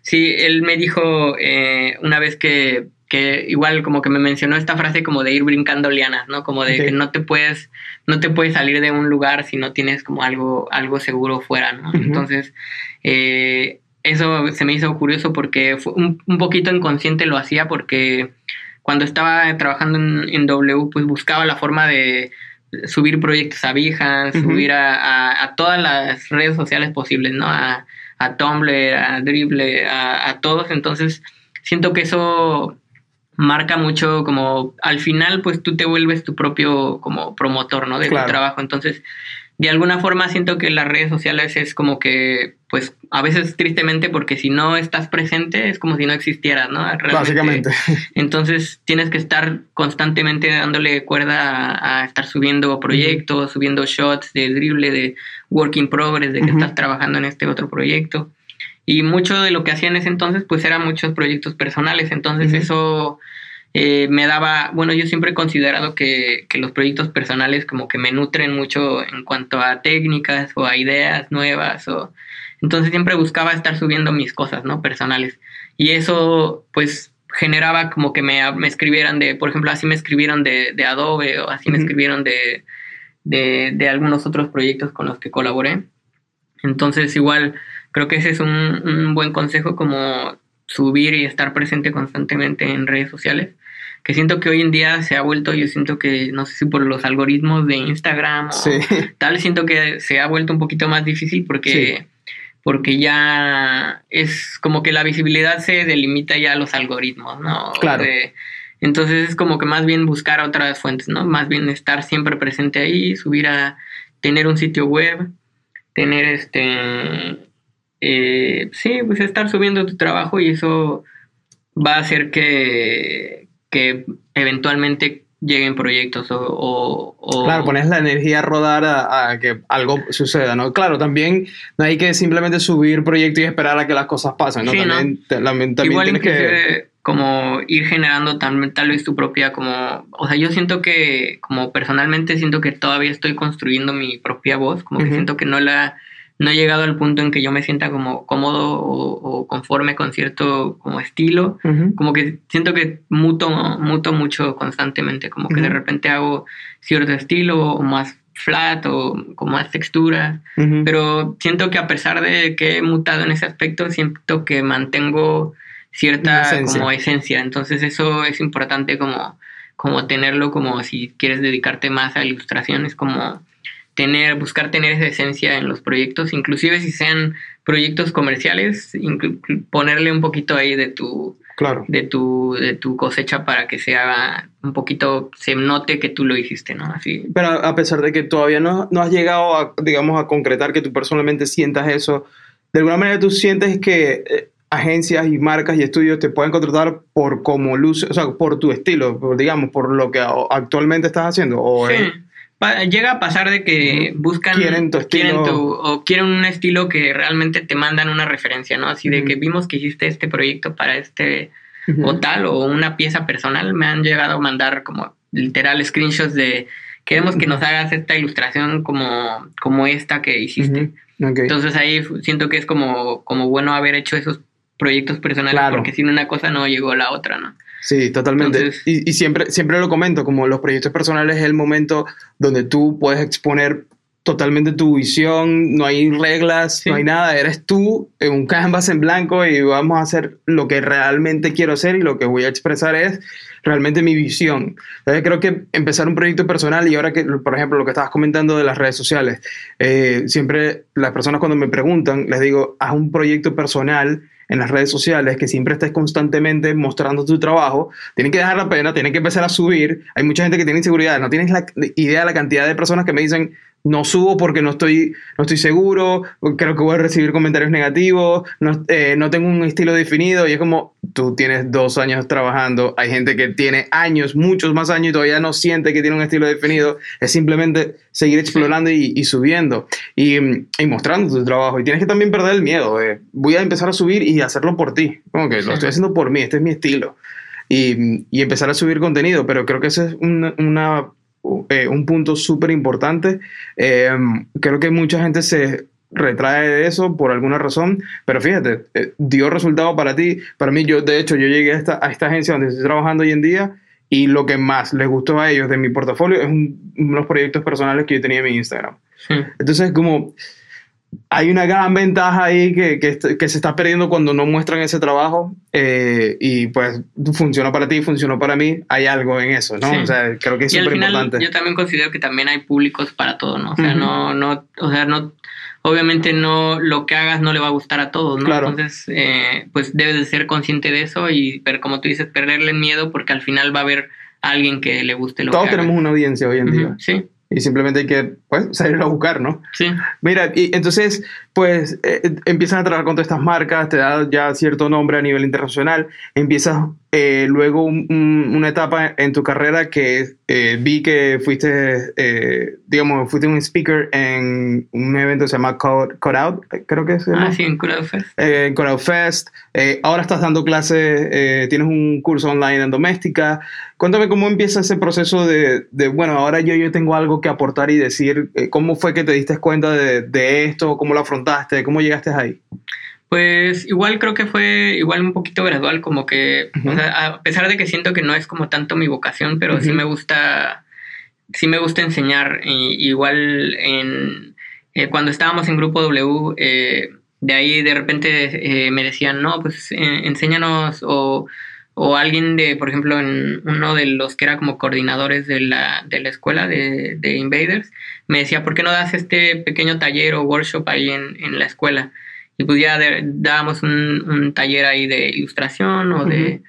Sí, él me dijo eh, una vez que, que, igual como que me mencionó esta frase como de ir brincando lianas, ¿no? Como de que no te puedes, no te puedes salir de un lugar si no tienes como algo, algo seguro fuera, ¿no? Entonces, eh, eso se me hizo curioso porque fue un, un, poquito inconsciente lo hacía porque cuando estaba trabajando en, en W, pues buscaba la forma de subir proyectos a Behance, subir a, a, todas las redes sociales posibles, ¿no? A, a Tumblr, a Dribble, a, a, todos. Entonces, siento que eso marca mucho como al final, pues tú te vuelves tu propio como promotor, ¿no? De tu trabajo. Entonces, de alguna forma siento que las redes sociales es como que, pues a veces tristemente porque si no estás presente es como si no existieras, ¿no? Básicamente. Entonces tienes que estar constantemente dándole cuerda a, estar subiendo proyectos, subiendo shots de dribble, de work in progress, de que estás trabajando en este otro proyecto. Y mucho de lo que hacía en ese entonces pues eran muchos proyectos personales, entonces eso eh, me daba, bueno, yo siempre he considerado que, que, los proyectos personales como que me nutren mucho en cuanto a técnicas o a ideas nuevas o entonces siempre buscaba estar subiendo mis cosas, ¿no? Personales. Y eso pues generaba como que me, me escribieran de, por ejemplo, así me escribieron de, de Adobe o así me escribieron de, de, de, algunos otros proyectos con los que colaboré. Entonces igual creo que ese es un, un buen consejo como subir y estar presente constantemente en redes sociales que siento que hoy en día se ha vuelto, yo siento que, no sé si por los algoritmos de Instagram o tal, siento que se ha vuelto un poquito más difícil porque, porque ya es como que la visibilidad se delimita ya a los algoritmos, ¿no? Claro. entonces es como que más bien buscar otras fuentes, ¿no? Más bien estar siempre presente ahí, subir a tener un sitio web, tener este... Eh, sí, pues estar subiendo tu trabajo y eso va a hacer que, que eventualmente lleguen proyectos o... Claro, pones la energía a rodar a, que algo suceda, ¿no? Claro, también no hay que simplemente subir proyectos y esperar a que las cosas pasen, ¿no? también, Igual tienes que... Como ir generando tal, tal vez tu propia, como... O sea, yo siento que, como personalmente, siento que todavía estoy construyendo mi propia voz, como que siento que no la no he llegado al punto en que yo me sienta como cómodo o, conforme con cierto como estilo, como que siento que muto, muto mucho constantemente, como que de repente hago cierto estilo o más flat o con más textura, pero siento que a pesar de que he mutado en ese aspecto, siento que mantengo cierta esencia. como esencia, entonces eso es importante como, como tenerlo como si quieres dedicarte más a ilustraciones, como tener, buscar tener esa esencia en los proyectos, inclusive si sean proyectos comerciales, ponerle un poquito ahí de tu, claro. de tu, de tu cosecha para que sea un poquito, se note que tú lo hiciste, ¿no? Así. Pero a pesar de que todavía no, no has llegado a, digamos, a concretar que tú personalmente sientas eso, de alguna manera tú sientes que eh, agencias y marcas y estudios te pueden contratar por como luz, o sea, por tu estilo, por, digamos, por lo que actualmente estás haciendo. O sí llega a pasar de que buscan quieren tu estilo. o quieren un estilo que realmente te mandan una referencia, ¿no? Así de que vimos que hiciste este proyecto para este o tal o una pieza personal, me han llegado a mandar como literal screenshots de queremos que nos hagas esta ilustración como como esta que hiciste. Entonces ahí siento que es como como bueno haber hecho esos proyectos personales porque sin una cosa no llegó la otra, ¿no? Sí, totalmente. y, y, siempre, siempre lo comento, como los proyectos personales es el momento donde tú puedes exponer totalmente tu visión, no hay reglas, no hay nada, eres tú en un canvas en blanco y vamos a hacer lo que realmente quiero hacer y lo que voy a expresar es realmente mi visión. Entonces creo que empezar un proyecto personal y ahora que, por ejemplo, lo que estabas comentando de las redes sociales, eh, siempre las personas cuando me preguntan, les digo, haz un proyecto personal en las redes sociales, que siempre estés constantemente mostrando tu trabajo, tienen que dejar la pena, tienen que empezar a subir. Hay mucha gente que tiene inseguridad, no tienes la idea de la cantidad de personas que me dicen, no subo porque no estoy, no estoy seguro, creo que voy a recibir comentarios negativos, no, eh, no, tengo un estilo definido y es como tú tienes dos años trabajando, hay gente que tiene años, muchos más años y todavía no siente que tiene un estilo definido, es simplemente seguir explorando y, subiendo y, y, mostrando tu trabajo y tienes que también perder el miedo, voy a empezar a subir y hacerlo por ti, como que lo estoy haciendo por mí, este es mi estilo. Y, y, empezar a subir contenido, pero creo que esa es una, una eh, un punto súper importante. Eh, creo que mucha gente se, retrae eso por alguna razón, pero fíjate, eh, dio resultado para ti. Para mí, yo, de hecho, yo llegué a esta, a esta agencia donde estoy trabajando hoy en día y lo que más les gustó a ellos de mi portafolio es unos proyectos personales que yo tenía en mi Instagram. Entonces, como hay una gran ventaja ahí que, que, que, se está perdiendo cuando no muestran ese trabajo eh, y pues funcionó para ti, funcionó para mí, hay algo en eso, ¿no? O sea, creo que es súper importante. Yo también considero que también hay públicos para todo, ¿no? O sea, no, no, o sea, no, obviamente no, lo que hagas no le va a gustar a todos, ¿no? Entonces, eh, pues debes de ser consciente de eso y, pero como tú dices, perderle miedo porque al final va a haber alguien que le guste lo todos que Todos tenemos una audiencia hoy en día. Sí. Y simplemente hay que pues, salir a buscar, ¿no? Sí. Mira, y entonces, pues eh, empiezas a trabajar con todas estas marcas, te da ya cierto nombre a nivel internacional, empiezas eh, luego una etapa en tu carrera que eh, vi que fuiste, digamos, fuiste un speaker en un evento que se llama Code, Out, creo que se llama. Ah, sí, en Code Out Fest. en Code Out Fest. ahora estás dando clases, tienes un curso online en doméstica. Cuéntame cómo empieza ese proceso de, de, bueno, ahora yo, yo tengo algo que aportar y decir, ¿cómo fue que te diste cuenta de, de esto? ¿Cómo lo afrontaste? ¿Cómo llegaste ahí? Pues igual creo que fue igual un poquito gradual, como que, o sea, a pesar de que siento que no es como tanto mi vocación, pero sí me gusta, sí me gusta enseñar. igual en, eh, cuando estábamos en Grupo W, eh, de ahí de repente eh, me decían, no, pues enséñanos o, o, alguien de, por ejemplo, en uno de los que era como coordinadores de la, de la escuela de, de Invaders, me decía, ¿por qué no das este pequeño taller o workshop ahí en, en la escuela? y pues ya dábamos un, un, taller ahí de ilustración o de...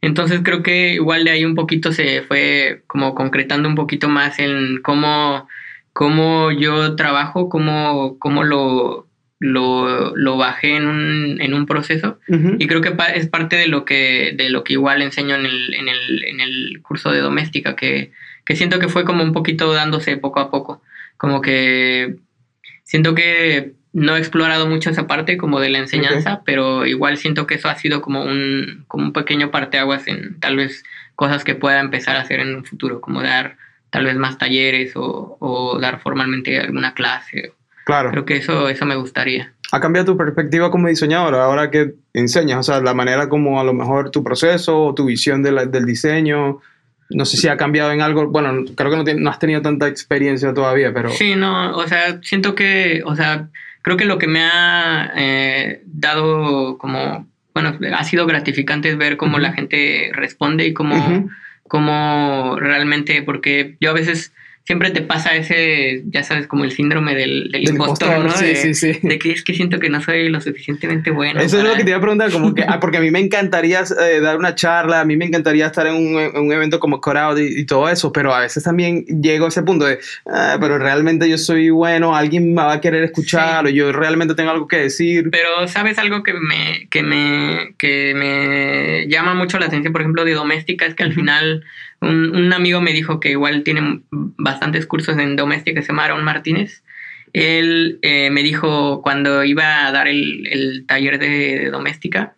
Entonces creo que igual de ahí un poquito se fue como concretando un poquito más en cómo, cómo yo trabajo, cómo, cómo lo, lo, lo, bajé en un, en un proceso y creo que es parte de lo que, de lo que igual enseño en el, en el, en el curso de doméstica, que, que siento que fue como un poquito dándose poco a poco, como que siento que no he explorado mucho esa parte como de la enseñanza, pero igual siento que eso ha sido como un, como un pequeño parteaguas en tal vez cosas que pueda empezar a hacer en un futuro, como dar tal vez más talleres o, dar formalmente alguna clase. Claro. Creo que eso, eso me gustaría. ¿Ha cambiado tu perspectiva como diseñador ahora que enseñas? O sea, la manera como a lo mejor tu proceso o tu visión del diseño, no sé si ha cambiado en algo. Bueno, creo que no, no has tenido tanta experiencia todavía, pero... Sí, no, o sea, siento que, o sea, creo que lo que me ha eh, dado como, bueno, ha sido gratificante ver cómo la gente responde y cómo, cómo realmente, porque yo a veces siempre te pasa ese, ya sabes, como el síndrome del, impostor, ¿no? Sí, de, sí, sí. De que es que siento que no soy lo suficientemente bueno. Eso es lo que te iba a preguntar, como que, ah, porque a mí me encantaría eh, dar una charla, a mí me encantaría estar en un, un evento como y, y, todo eso, pero a veces también llego a ese punto de, ah, pero realmente yo soy bueno, alguien me va a querer escuchar, o yo realmente tengo algo que decir. Pero, ¿sabes algo que me, que me, que me llama mucho la atención, por ejemplo, de doméstica? Es que al final un, amigo me dijo que igual tiene bastantes cursos en doméstica, se llama Aaron Martínez. Él eh, me dijo cuando iba a dar el, taller de, doméstica,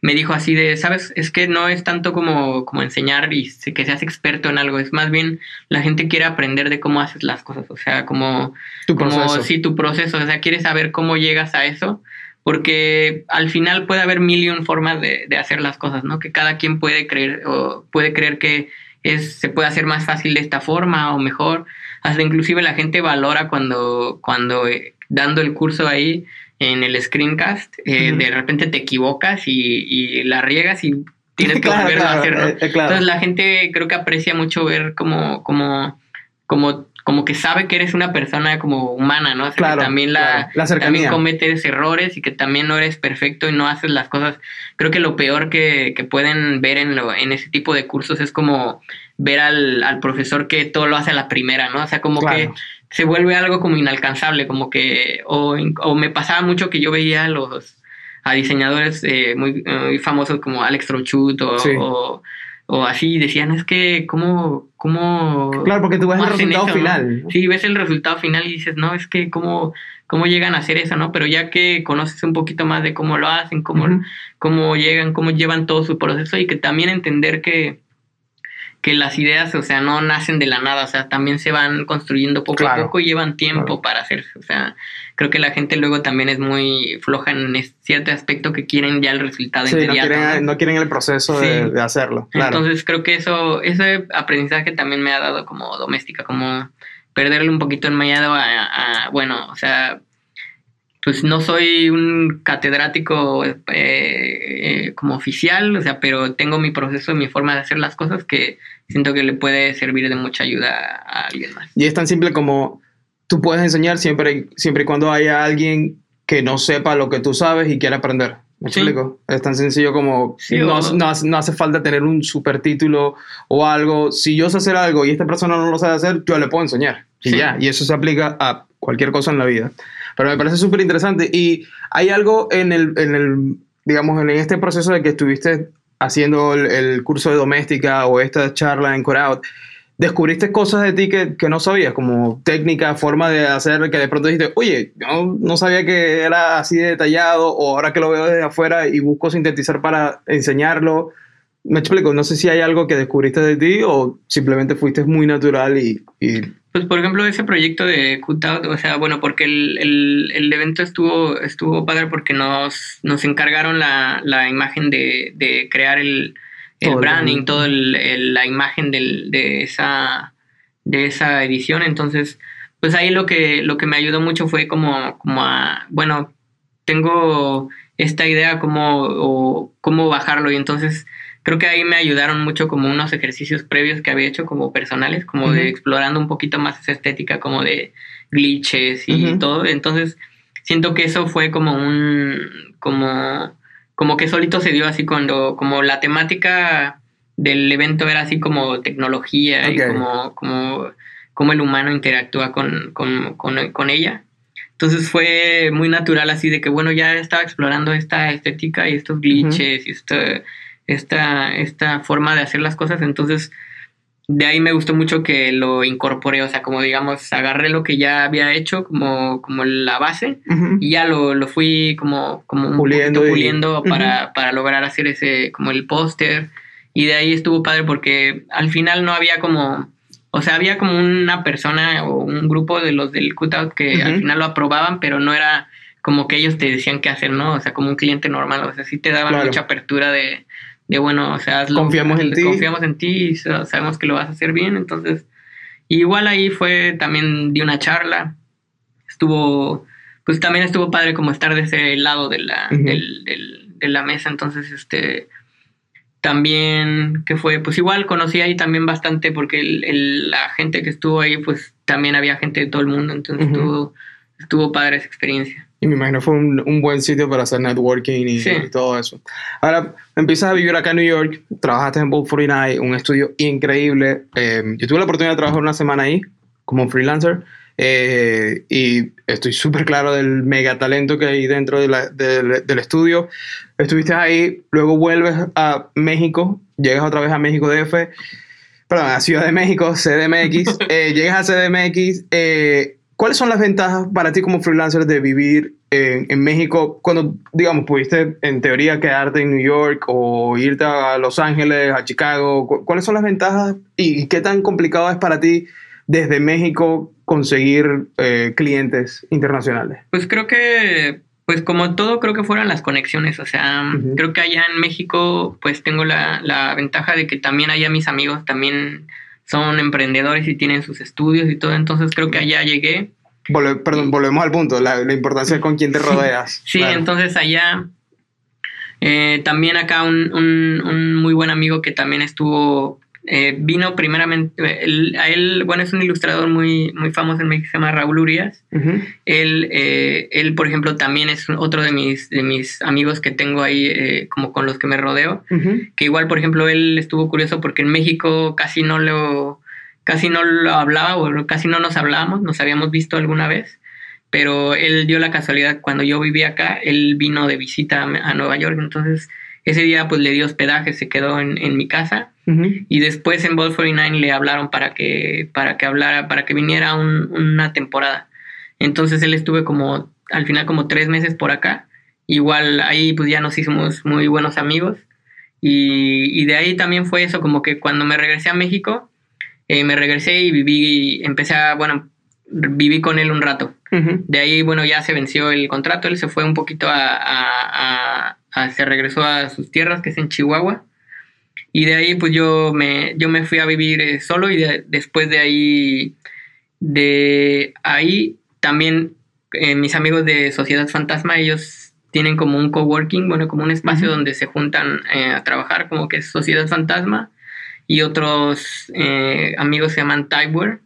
me dijo así de, sabes, es que no es tanto como, como enseñar y que seas experto en algo, es más bien la gente quiere aprender de cómo haces las cosas, o sea, como tu. Como, sí, tu proceso, o sea, quiere saber cómo llegas a eso, porque al final puede haber mil y un formas de, de hacer las cosas, ¿no? Que cada quien puede creer o puede creer que es, se puede hacer más fácil de esta forma o mejor. Hasta inclusive la gente valora cuando, cuando eh, dando el curso ahí en el screencast, eh, de repente te equivocas y, la riegas y tienes que volverlo a hacer. Eh, Entonces la gente creo que aprecia mucho ver como, como, como como que sabe que eres una persona como humana, ¿no? claro, que también la, también cometes errores y que también no eres perfecto y no haces las cosas. Creo que lo peor que, que pueden ver en, lo, en ese tipo de cursos es como ver al, al, profesor que todo lo hace a la primera, ¿no? O sea, como que se vuelve algo como inalcanzable, como que, o, o me pasaba mucho que yo veía a los a diseñadores eh, muy, muy, famosos como Alex Trochut o o así decían, es que, ¿cómo, cómo Claro, porque tú ves el resultado final. Sí, ves el resultado final y dices, no, es que, ¿cómo, ¿cómo llegan a hacer eso, no? Pero ya que conoces un poquito más de cómo lo hacen, cómo, cómo llegan, cómo llevan todo su proceso y que también entender que, que las ideas, o sea, no nacen de la nada, o sea, también se van construyendo poco a poco y llevan tiempo para hacerse, o sea, creo que la gente luego también es muy floja en cierto aspecto que quieren ya el resultado sí, No quieren, ¿no? quieren el proceso de, hacerlo. Entonces creo que eso, ese aprendizaje también me ha dado como doméstica, como perderle un poquito el miedo a, bueno, o sea, pues no soy un catedrático eh, eh, como oficial, o sea, pero tengo mi proceso y mi forma de hacer las cosas que siento que le puede servir de mucha ayuda a alguien más. Y es tan simple como tú puedes enseñar siempre, siempre y cuando haya alguien que no sepa lo que tú sabes y quiera aprender. ¿Me explico? Es tan sencillo como no, no, hace falta tener un super título o algo. Si yo sé hacer algo y esta persona no lo sabe hacer, yo le puedo enseñar. Y ya, y eso se aplica a cualquier cosa en la vida. Pero me parece súper interesante. Y hay algo en el, en el, digamos, en este proceso de que estuviste haciendo el, curso de doméstica o esta charla en Core Out, descubriste cosas de ti que, que, no sabías, como técnica, forma de hacer, que de pronto dijiste, oye, yo no sabía que era así detallado, o ahora que lo veo desde afuera y busco sintetizar para enseñarlo. Me explico, no sé si hay algo que descubriste de ti o simplemente fuiste muy natural y... Pues por ejemplo ese proyecto de Cutout, o sea, bueno, porque el, el, el, evento estuvo, estuvo padre porque nos, nos encargaron la, la imagen de, de crear el, el branding, toda la imagen de, esa, de esa edición. Entonces, pues ahí lo que, lo que me ayudó mucho fue como, como a, bueno, tengo esta idea como, o cómo bajarlo y entonces creo que ahí me ayudaron mucho como unos ejercicios previos que había hecho como personales, como de explorando un poquito más esa estética como de glitches y todo. Entonces, siento que eso fue como un, como como que solito se dio así cuando, como la temática del evento era así como tecnología y como, como, como el humano interactúa con, con, con, ella. Entonces fue muy natural así de que, bueno, ya estaba explorando esta estética y estos glitches y esta, esta, esta forma de hacer las cosas. Entonces de ahí me gustó mucho que lo incorporé, o sea, como digamos, agarré lo que ya había hecho como, como la base y ya lo, lo, fui como, como puliendo, puliendo para, para, lograr hacer ese, como el póster. Y de ahí estuvo padre porque al final no había como, o sea, había como una persona o un grupo de los del cutout que al final lo aprobaban, pero no era como que ellos te decían qué hacer, ¿no? O sea, como un cliente normal, o sea, sí te daban mucha apertura de de bueno, o sea, confiamos en ti. Confiamos en ti y sabemos que lo vas a hacer bien, entonces, igual ahí fue también di una charla, estuvo, pues también estuvo padre como estar de ese lado de la, de la mesa, entonces, este, también, que fue, pues igual conocí ahí también bastante porque el, la gente que estuvo ahí, pues también había gente de todo el mundo, entonces estuvo, estuvo padre esa experiencia. Y me imagino fue un, un buen sitio para hacer networking y, todo eso. Ahora, empiezas a vivir acá en New York, trabajaste en Bolt 49, un estudio increíble. Eh, yo tuve la oportunidad de trabajar una semana ahí como freelancer eh, y estoy súper claro del mega talento que hay dentro de la, del estudio. Estuviste ahí, luego vuelves a México, llegas otra vez a México DF, perdón, a Ciudad de México, CDMX, eh, llegas a CDMX. ¿Cuáles son las ventajas para ti como freelancer de vivir en, México cuando, digamos, pudiste en teoría quedarte en New York o irte a Los Ángeles, a Chicago? ¿Cuáles son las ventajas y qué tan complicado es para ti desde México conseguir eh, clientes internacionales? Pues creo que, pues como todo, creo que fueron las conexiones. O sea, creo que allá en México, pues tengo la, la ventaja de que también allá mis amigos también son emprendedores y tienen sus estudios y todo, entonces creo que allá llegué. perdón, volvemos al punto, la, importancia de con quién te rodeas. sí, entonces allá eh, también acá un, un, muy buen amigo que también estuvo eh, vino primeramente, a él, bueno, es un ilustrador muy, muy famoso en México, se llama Raúl Urias. él, eh, él, por ejemplo, también es otro de mis, de mis amigos que tengo ahí, eh, como con los que me rodeo, que igual, por ejemplo, él estuvo curioso porque en México casi no lo, casi no lo hablaba o casi no nos hablábamos, nos habíamos visto alguna vez. Pero él dio la casualidad, cuando yo vivía acá, él vino de visita a Nueva York, entonces ese día pues le dio hospedaje, se quedó en, en mi casa y después en Ball 49 le hablaron para que, para que hablara, para que viniera una temporada. Entonces él estuve como, al final como tres meses por acá. Igual ahí pues ya nos hicimos muy buenos amigos. Y, de ahí también fue eso, como que cuando me regresé a México, eh, me regresé y viví, empecé a, bueno, viví con él un rato. De ahí, bueno, ya se venció el contrato, él se fue un poquito a, se regresó a sus tierras, que es en Chihuahua. Y de ahí, pues yo me, yo me fui a vivir eh, solo y después de ahí, de ahí también eh, mis amigos de Sociedad Fantasma, ellos tienen como un coworking, bueno, como un espacio donde se juntan eh, a trabajar, como que es Sociedad Fantasma. Y otros amigos se llaman Typeware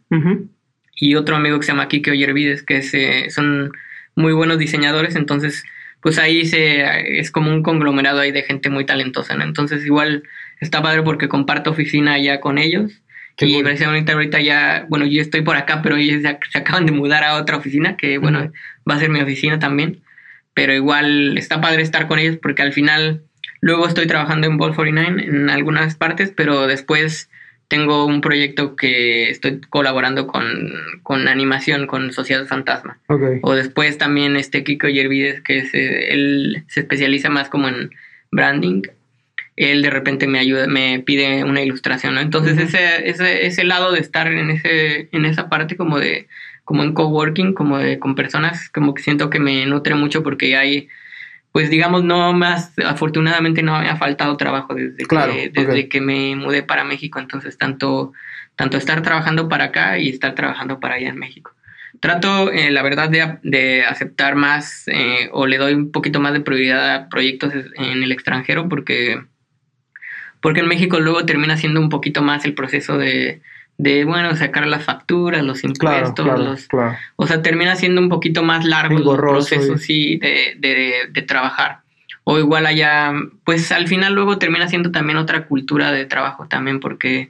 y otro amigo que se llama Kike Oyervides, que eh, son muy buenos diseñadores, entonces pues ahí se, es como un conglomerado ahí de gente muy talentosa, ¿no? Entonces igual está padre porque comparto oficina ya con ellos. y precisamente ahorita ya, bueno, yo estoy por acá, pero ellos ya se acaban de mudar a otra oficina, que bueno, va a ser mi oficina también. Pero igual está padre estar con ellos porque al final, luego estoy trabajando en Ball 49 en algunas partes, pero después tengo un proyecto que estoy colaborando con, con animación, con Sociedad Fantasma. O después también este Kiko Yervides, que es, eh, él se especializa más como en branding. Él de repente me ayuda, me pide una ilustración, ¿no? Entonces ese, ese, ese lado de estar en ese, en esa parte como de, como en coworking, como de con personas, como que siento que me nutre mucho porque hay pues digamos, no más, afortunadamente no me ha faltado trabajo desde, que, desde que me mudé para México, entonces tanto, tanto estar trabajando para acá y estar trabajando para allá en México. Trato, eh, la verdad, de, de aceptar más eh, o le doy un poquito más de prioridad a proyectos en el extranjero porque, porque en México luego termina siendo un poquito más el proceso de, de, bueno, sacar las facturas, los impuestos, los, o sea, termina siendo un poquito más largo el proceso, sí, de, de, de, trabajar. O igual allá, pues al final luego termina siendo también otra cultura de trabajo también, porque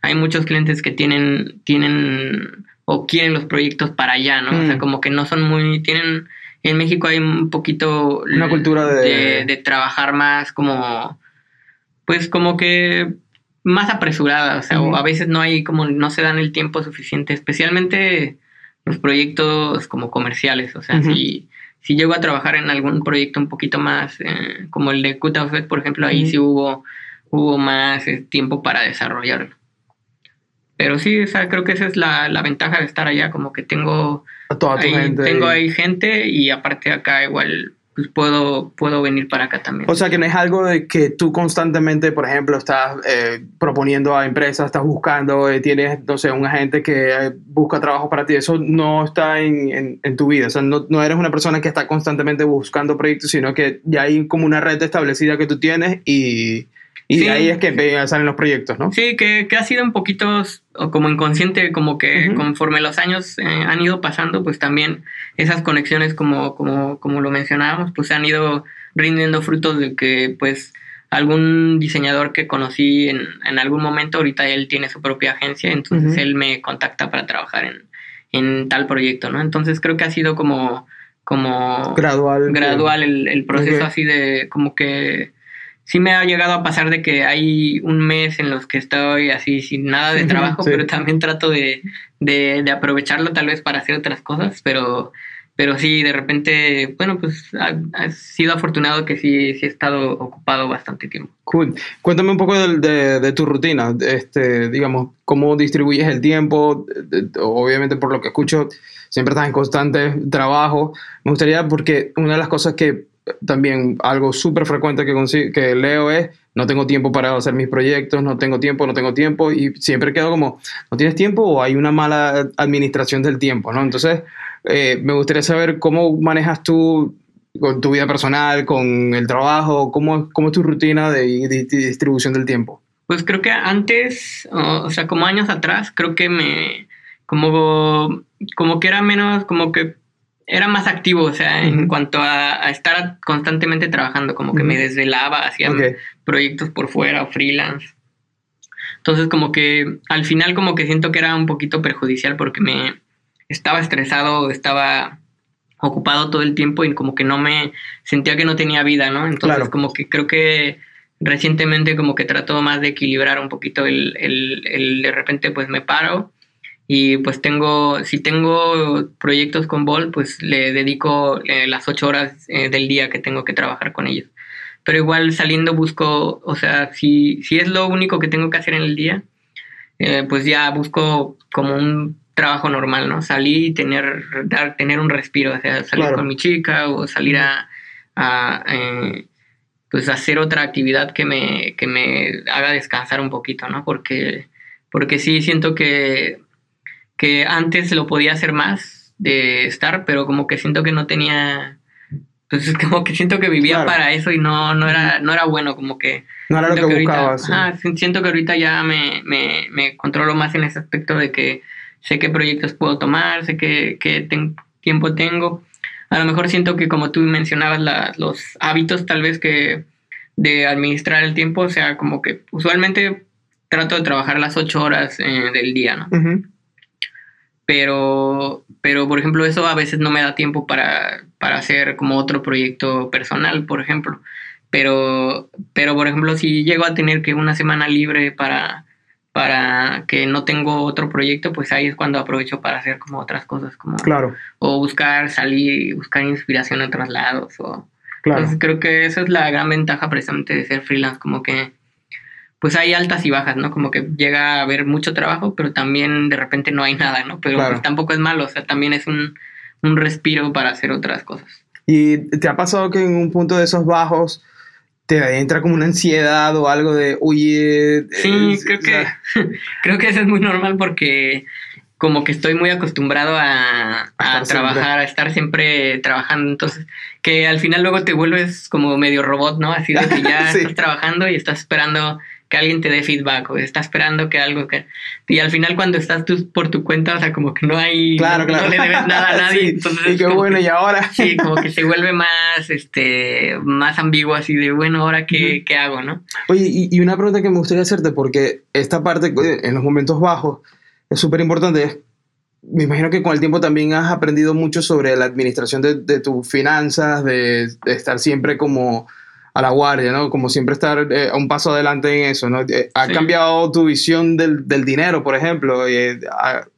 hay muchos clientes que tienen, tienen o quieren los proyectos para allá, ¿no? O sea, mm. como que no son muy, tienen, en México hay un poquito... Una cultura de, de trabajar más como, pues como que más apresurada, o sea, o a veces no hay como, no se dan el tiempo suficiente, especialmente los proyectos como comerciales, o sea, si, si llego a trabajar en algún proyecto un poquito más, eh, como el de Fed, por ejemplo, ahí sí hubo, hubo más eh, tiempo para desarrollarlo. Pero sí, o sea, creo que esa es la, la ventaja de estar allá, como que tengo, toda gente. tengo ahí gente y aparte acá igual pues puedo, puedo venir para acá también. O sea, que no es algo de que tú constantemente, por ejemplo, estás eh, proponiendo a empresas, estás buscando, eh, tienes, no sé, un agente que eh, busca trabajo para ti, eso no está en, en, tu vida, o sea, no, no, eres una persona que está constantemente buscando proyectos, sino que ya hay como una red establecida que tú tienes y, y ahí es que salen los proyectos, ¿no? Sí, que, que ha sido un poquito como inconsciente, como que conforme los años eh, han ido pasando, pues también esas conexiones, como, como, como lo mencionábamos, pues han ido rindiendo frutos de que, pues, algún diseñador que conocí en, en algún momento, ahorita él tiene su propia agencia, entonces él me contacta para trabajar en, en tal proyecto, ¿no? Entonces creo que ha sido como como gradual gradual el, el proceso así de como que sí me ha llegado a pasar de que hay un mes en los que estoy así sin nada de trabajo, pero también trato de, de, aprovecharlo tal vez para hacer otras cosas, pero, pero sí, de repente, bueno, pues ha, sido afortunado que sí, sí he estado ocupado bastante tiempo. Cool. Cuéntame un poco de, de, tu rutina, este, digamos, cómo distribuyes el tiempo, obviamente por lo que escucho, siempre estás en constante trabajo. Me gustaría, porque una de las cosas que también algo súper frecuente que, que leo es, no tengo tiempo para hacer mis proyectos, no tengo tiempo, no tengo tiempo, y siempre quedo como, ¿no tienes tiempo o hay una mala administración del tiempo? ¿no? Entonces, eh, me gustaría saber cómo manejas tú con tu vida personal, con el trabajo, cómo, cómo es tu rutina de, distribución del tiempo. Pues creo que antes, o sea, como años atrás, creo que me, como, como que era menos, como que era más activo, o sea, en cuanto a, estar constantemente trabajando, como que me desvelaba, hacía proyectos por fuera o freelance. Entonces, como que al final como que siento que era un poquito perjudicial porque me estaba estresado, estaba ocupado todo el tiempo y como que no me sentía que no tenía vida, ¿no? Entonces, como que creo que recientemente como que trató más de equilibrar un poquito el, el, el de repente pues me paro y pues tengo, si tengo proyectos con Ball, pues le dedico eh, las ocho horas eh, del día que tengo que trabajar con ellos. pero igual saliendo busco, o sea, si, si es lo único que tengo que hacer en el día, eh, pues ya busco como un trabajo normal, ¿no? Salir y tener, dar, tener un respiro, o sea, salir con mi chica o salir a, a eh, pues hacer otra actividad que me, que me haga descansar un poquito, ¿no? Porque, porque sí siento que, que antes lo podía hacer más de estar, pero como que siento que no tenía pues es como que siento que vivía para eso y no, no, era, no era bueno, como que... No era lo que, buscabas. siento que ahorita ya me, me, me, controlo más en ese aspecto de que sé qué proyectos puedo tomar, sé qué, qué tiempo tengo. A lo mejor siento que como tú mencionabas los hábitos tal vez que de administrar el tiempo, o sea, como que usualmente trato de trabajar las ocho horas eh, del día, ¿no? Pero, pero por ejemplo eso a veces no me da tiempo para, para hacer como otro proyecto personal, por ejemplo. Pero, pero por ejemplo, si llego a tener que una semana libre para, para que no tengo otro proyecto, pues ahí es cuando aprovecho para hacer como otras cosas, como claro. o buscar salir, buscar inspiración en otros lados. O, claro. Entonces creo que esa es la gran ventaja precisamente de ser freelance, como que pues hay altas y bajas, ¿no? Como que llega a haber mucho trabajo, pero también de repente no hay nada, ¿no? Pero pues, tampoco es malo, o sea, también es un, respiro para hacer otras cosas. ¿Y te ha pasado que en un punto de esos bajos te entra como una ansiedad o algo de, oye... Sí, creo, que, creo que eso es muy normal porque como que estoy muy acostumbrado a, trabajar, a estar siempre trabajando, entonces que al final luego te vuelves como medio robot, ¿no? Así de que ya estás trabajando y estás esperando que alguien te dé feedback o está esperando que algo que... Y al final cuando estás tú por tu cuenta, o sea, como que no hay... Claro, claro. No le debes nada a nadie. entonces, y qué bueno, y ahora... sí, como que se vuelve más, este, más ambiguo así de, bueno, ahora qué, qué hago, ¿no? Oye, y, una pregunta que me gustaría hacerte, porque esta parte en los momentos bajos es súper importante, me imagino que con el tiempo también has aprendido mucho sobre la administración de, de tus finanzas, de, de estar siempre como a la guardia, ¿no? Como siempre estar eh, un paso adelante en eso, ¿no? Eh, ¿Ha cambiado tu visión del, del dinero, por ejemplo? Eh,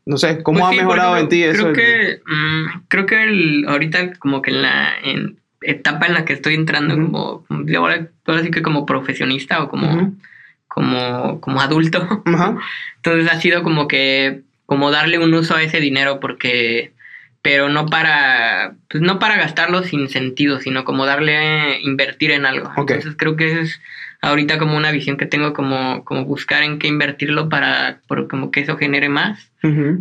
no sé, ¿cómo pues ha mejorado en ti eso? Creo que, mm, creo que el, ahorita como que en la en etapa en la que estoy entrando como, ahora puedo decir que como profesionista o como, como, como adulto, entonces ha sido como que, como darle un uso a ese dinero porque pero no para, pues no para gastarlo sin sentido, sino como darle, invertir en algo. Entonces creo que es ahorita como una visión que tengo como, como buscar en qué invertirlo para como que eso genere más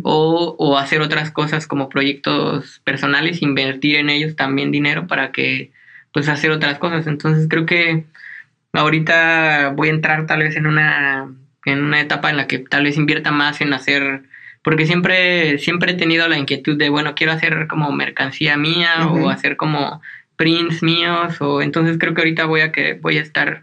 o, o, hacer otras cosas como proyectos personales, invertir en ellos también dinero para que pues hacer otras cosas. Entonces creo que ahorita voy a entrar tal vez en una, en una etapa en la que tal vez invierta más en hacer porque siempre, siempre he tenido la inquietud de, bueno, quiero hacer como mercancía mía o hacer como prints míos, o entonces creo que ahorita voy a, que, voy a estar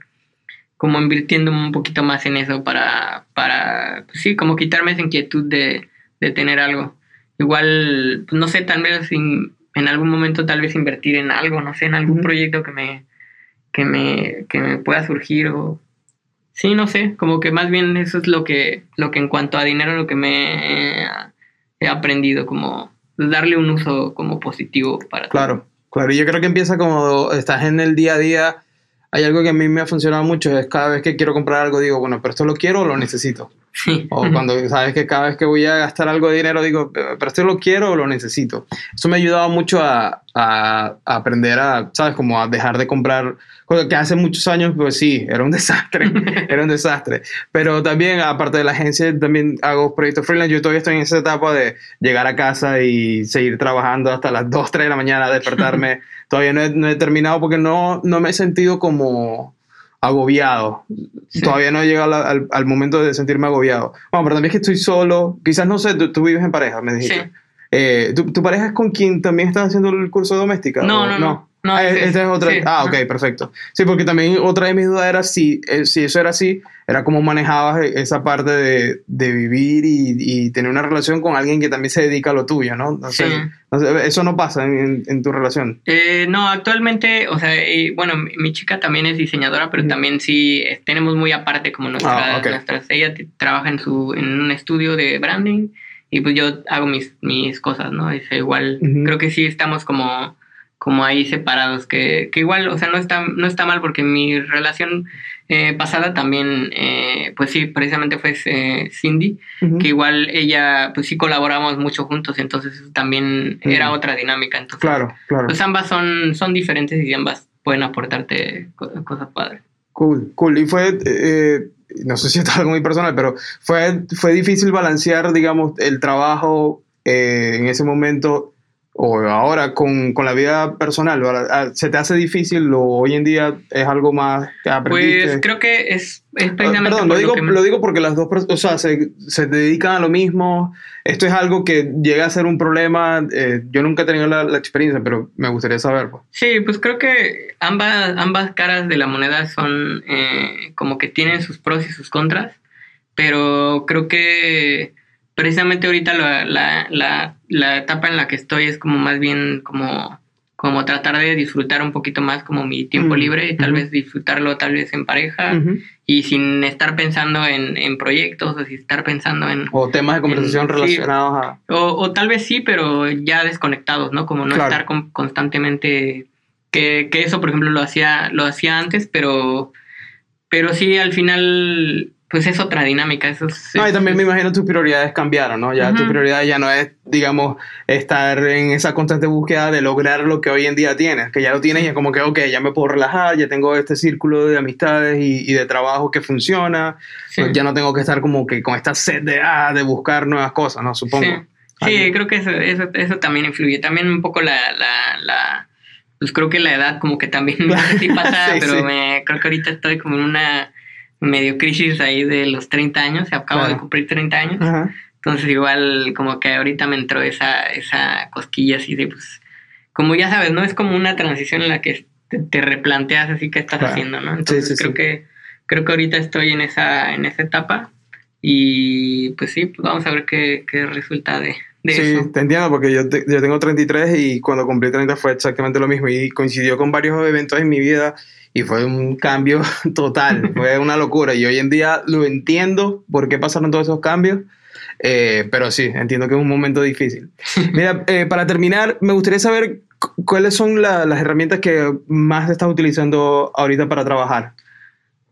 como invirtiendo un poquito más en eso para, para pues sí, como quitarme esa inquietud de, de tener algo. Igual, pues no sé, tal vez en, en, algún momento tal vez invertir en algo, no sé, en algún proyecto que me, que me, que me pueda surgir o Sí, no sé, como que más bien eso es lo que, lo que en cuanto a dinero, lo que me he aprendido, como darle un uso como positivo para Claro, claro, yo creo que empieza como estás en el día a día. Hay algo que a mí me ha funcionado mucho, es cada vez que quiero comprar algo digo, bueno, pero esto lo quiero o lo necesito. Sí. O cuando sabes que cada vez que voy a gastar algo de dinero digo, pero esto lo quiero o lo necesito. Eso me ha ayudado mucho a, a, a aprender a, ¿sabes? Como a dejar de comprar que hace muchos años, pues sí, era un desastre, era un desastre. Pero también, aparte de la agencia, también hago proyectos freelance. Yo todavía estoy en esa etapa de llegar a casa y seguir trabajando hasta las 2, 3 de la mañana, despertarme. todavía no he, terminado porque no, no me he sentido como agobiado. Todavía no he llegado al, al, momento de sentirme agobiado. Bueno, pero también es que estoy solo. Quizás, no sé, tú, vives en pareja, me dijiste. Eh, ¿tu, ¿tu, pareja es con quien también estás haciendo el curso de doméstica? no, no. no. No, ah, es otra. ah, ok, perfecto. Sí, porque también otra de mis dudas era si, eh, si eso era así, era cómo manejabas e, esa parte de, de vivir y, y, tener una relación con alguien que también se dedica a lo tuyo, ¿no? sí. eso no pasa en, en tu relación. Eh, no, actualmente, o sea, bueno, mi, chica también es diseñadora, pero también sí tenemos muy aparte como nuestra, ah, nuestras. Ella trabaja en, su, en un estudio de branding y pues yo hago mis, mis cosas, ¿no? Es igual, creo que sí estamos como como ahí separados, que, que igual, o sea, no está, no está mal porque mi relación eh, pasada también, eh, pues sí, precisamente fue eh, Cindy, que igual ella, pues sí colaboramos mucho juntos, entonces también era otra dinámica. Entonces, claro, claro. Pues ambas son, son diferentes y ambas pueden aportarte cosas padres. Cool, cool. Y fue, no sé si es algo muy personal, pero fue, fue difícil balancear, digamos, el trabajo en ese momento o ahora con, con, la vida personal, ah, ¿se te hace difícil o hoy en día es algo más que aprendiste? Pues creo que es, es ah, precisamente Perdón, lo digo, lo, digo porque las dos o sea, se, se, dedican a lo mismo. Esto es algo que llega a ser un problema. Eh, yo nunca he tenido la, la, experiencia, pero me gustaría saber. Pues. Sí, pues creo que ambas, ambas caras de la moneda son eh, como que tienen sus pros y sus contras, pero creo que precisamente ahorita la, la, la, la, etapa en la que estoy es como más bien como, como tratar de disfrutar un poquito más como mi tiempo mm, libre y tal vez disfrutarlo tal vez en pareja y sin estar pensando en, en, proyectos o sin estar pensando en... O temas de conversación relacionados a... O, o, tal vez sí, pero ya desconectados, ¿no? Como no estar constantemente... Que, que, eso, por ejemplo, lo hacía, lo hacía antes, pero, pero sí, al final pues es otra dinámica. Eso no, y también me imagino tus prioridades cambiaron, ¿no? Ya tu prioridad ya no es, digamos, estar en esa constante búsqueda de lograr lo que hoy en día tienes, que ya lo tienes y es como que, ok, ya me puedo relajar, ya tengo este círculo de amistades y, de trabajo que funciona, pues ya no tengo que estar como que con esta sed de, ah, de buscar nuevas cosas, ¿no? Supongo. Sí, creo que eso, eso, eso, también influye. También un poco la, la, la pues creo que la edad como que también sí pasa, pero me, creo que ahorita estoy como en una medio crisis ahí de los 30 años, acabo de cumplir 30 años. Entonces igual como que ahorita me entró esa, esa cosquilla así de pues, como ya sabes, ¿no? Es como una transición en la que te, replanteas así qué estás haciendo, ¿no? Entonces creo que creo que ahorita estoy en esa, en esa etapa y pues sí, pues vamos a ver qué, qué resulta de, de sí, te entiendo porque yo, yo tengo 33 y cuando cumplí 30 fue exactamente lo mismo y coincidió con varios eventos en mi vida y fue un cambio total, fue una locura. Y hoy en día lo entiendo por qué pasaron todos esos cambios, eh, pero sí, entiendo que es un momento difícil. Mira, eh, para terminar, me gustaría saber cuáles son las herramientas que más estás utilizando ahorita para trabajar.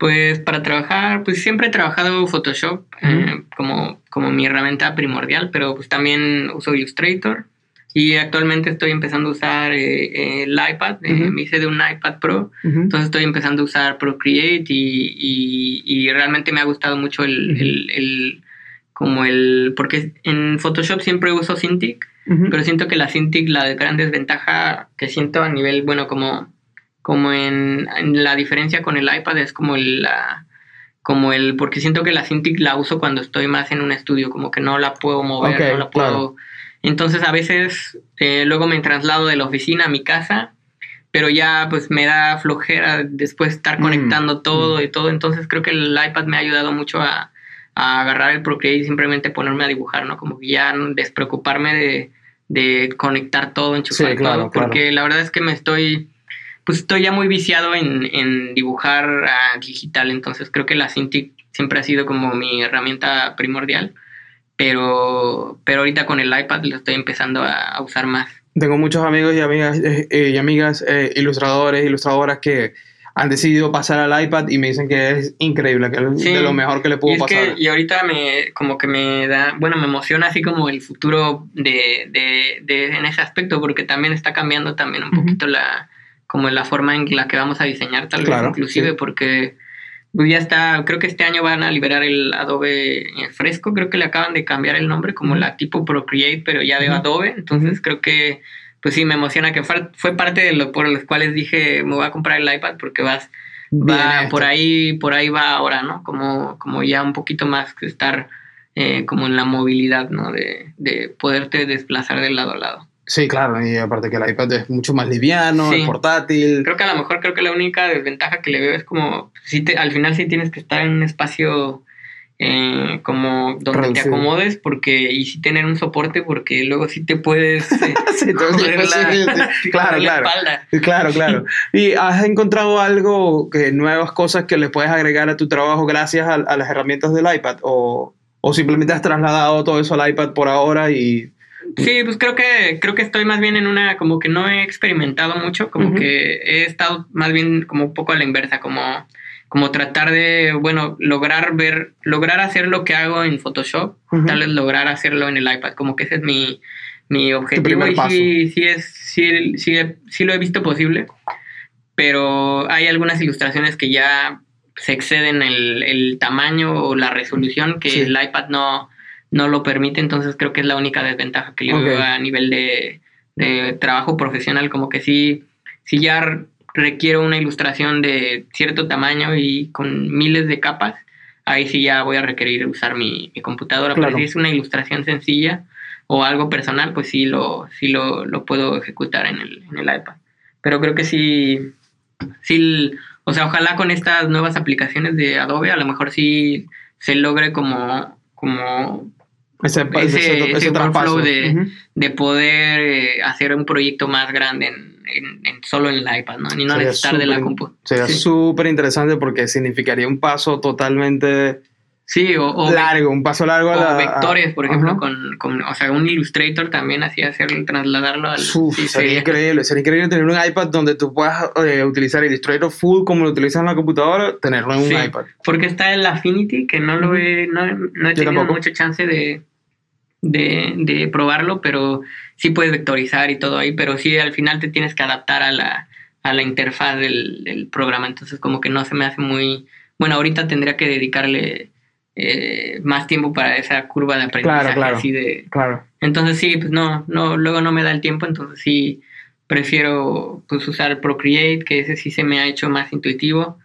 Pues para trabajar, pues siempre he trabajado Photoshop eh, como, como mi herramienta primordial, pero pues también uso Illustrator. Y actualmente estoy empezando a usar eh, el iPad, eh, me hice de un iPad Pro, entonces estoy empezando a usar Procreate y, y, realmente me ha gustado mucho el, el, el, como el, porque en Photoshop siempre uso Cintiq, pero siento que la Cintiq, la gran desventaja que siento a nivel, bueno, como, como en, la diferencia con el iPad es como el, la, como el, porque siento que la Cintiq la uso cuando estoy más en un estudio, como que no la puedo mover, no la puedo... Entonces a veces eh, luego me traslado de la oficina a mi casa, pero ya pues me da flojera después estar mm, conectando todo mm. y todo. Entonces creo que el iPad me ha ayudado mucho a, agarrar el Procreate y simplemente ponerme a dibujar, ¿no? Como que ya despreocuparme de, de conectar todo, enchufar todo. Porque la verdad es que me estoy, pues estoy ya muy viciado en, en dibujar digital. Entonces creo que la Cintiq siempre ha sido como mi herramienta primordial pero, pero ahorita con el iPad lo estoy empezando a, usar más. Tengo muchos amigos y amigas, eh, eh, y amigas eh, ilustradores, ilustradoras que han decidido pasar al iPad y me dicen que es increíble, que es de lo mejor que le puedo pasar. y ahorita me, como que me da, bueno, me emociona así como el futuro de, de, de en ese aspecto, porque también está cambiando también un poquito la, como la forma en la que vamos a diseñar, tal vez inclusive, porque pues ya está, creo que este año van a liberar el Adobe Fresco, creo que le acaban de cambiar el nombre como la tipo Procreate, pero ya de Adobe, entonces creo que, pues sí, me emociona que fue, parte de lo por los cuales dije, me voy a comprar el iPad porque vas, va por ahí, por ahí va ahora, ¿no? Como, como ya un poquito más que estar eh, como en la movilidad, ¿no? De, de poderte desplazar de lado a lado. Sí, claro, y aparte que el iPad es mucho más liviano, es portátil. Creo que a lo mejor creo que la única desventaja que le veo es como, si te, al final sí tienes que estar en un espacio eh, como donde te acomodes porque y sí tener un soporte porque luego sí te puedes eh, sí, claro claro. claro claro. Y has encontrado algo que nuevas cosas que le puedes agregar a tu trabajo gracias a, a las herramientas del iPad o, o simplemente has trasladado todo eso al iPad por ahora y Sí, pues creo que creo que estoy más bien en una como que no he experimentado mucho, como que he estado más bien como un poco a la inversa, como como tratar de, bueno, lograr ver, lograr hacer lo que hago en Photoshop, tal vez lograr hacerlo en el iPad, como que ese es mi, mi objetivo. Y sí, sí, es, sí, sí, sí, lo he visto posible, pero hay algunas ilustraciones que ya se exceden el, el tamaño o la resolución que el iPad no, no lo permite, entonces creo que es la única desventaja que yo veo a nivel de, trabajo profesional, como que sí, si ya requiero una ilustración de cierto tamaño y con miles de capas, ahí sí ya voy a requerir usar mi, computadora, pero si es una ilustración sencilla o algo personal, pues sí lo, sí lo, lo puedo ejecutar en el, en el iPad. Pero creo que sí, sí, o sea, ojalá con estas nuevas aplicaciones de Adobe a lo mejor sí se logre como, como ese, ese, ese, de, de, poder eh, hacer un proyecto más grande en, en, solo en el iPad, ¿no? Ni no necesitar de la compu. Sería súper interesante porque significaría un paso totalmente Sí, o, largo, un paso largo a la, vectores, por ejemplo, con, con, o sea, un Illustrator también hacía hacerlo, trasladarlo al... sería, increíble, sería increíble tener un iPad donde tú puedas eh, utilizar Illustrator full como lo utilizas en la computadora, tenerlo en un iPad. Porque está el Affinity, que no lo he, no, no he tenido mucha chance de, de, de, probarlo, pero sí puedes vectorizar y todo ahí, pero sí al final te tienes que adaptar a la, a la interfaz del, del programa, entonces como que no se me hace muy... Bueno, ahorita tendría que dedicarle eh, más tiempo para esa curva de aprendizaje. Claro, Así de, claro. Entonces sí, pues no, no, luego no me da el tiempo, entonces sí prefiero pues usar Procreate, que ese sí se me ha hecho más intuitivo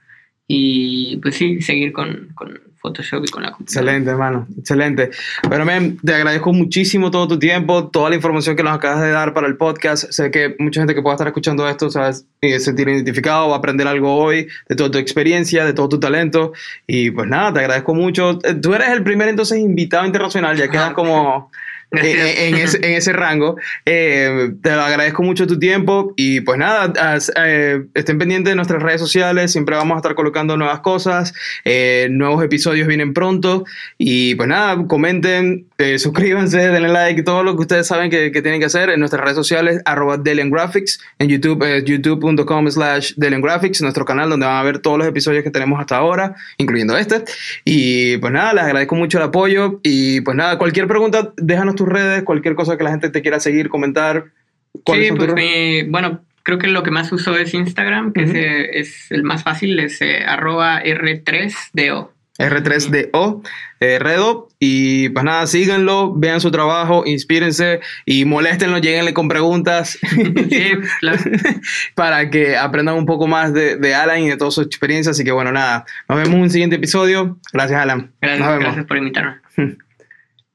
y pues sí, seguir con, con Photoshop y con la computadora. Excelente, hermano, excelente. Bueno, men, te agradezco muchísimo todo tu tiempo, toda la información que nos acabas de dar para el podcast. Sé que mucha gente que pueda estar escuchando esto, sabes, se sentir identificado, va a aprender algo hoy de toda tu experiencia, de todo tu talento. Y pues nada, te agradezco mucho. Eh, tú eres el primer entonces invitado internacional, ya quedas ah, como... Eh, eh, en, ese, en, ese, rango. Eh, te agradezco mucho tu tiempo y pues nada, estén pendientes de nuestras redes sociales, siempre vamos a estar colocando nuevas cosas, nuevos episodios vienen pronto y pues nada, comenten, suscríbanse, denle like, todo lo que ustedes saben que, que tienen que hacer en nuestras redes sociales, arroba Graphics, en YouTube, youtube.com slash Graphics, nuestro canal donde van a ver todos los episodios que tenemos hasta ahora, incluyendo este. Y pues nada, les agradezco mucho el apoyo y pues nada, cualquier pregunta, déjanos tus redes, cualquier cosa que la gente te quiera seguir, comentar. Sí, pues bueno, creo que lo que más uso es Instagram, que es, el más fácil, es eh, arroba R3DO. R3DO, eh, Redo. Y pues nada, síganlo, vean su trabajo, inspírense y moléstenlo, lleguenle con preguntas. Sí, claro. para que aprendan un poco más de, de, Alan y de toda su experiencia. Así que bueno, nada, nos vemos en un siguiente episodio. Gracias, Alan. Gracias, gracias por invitarme.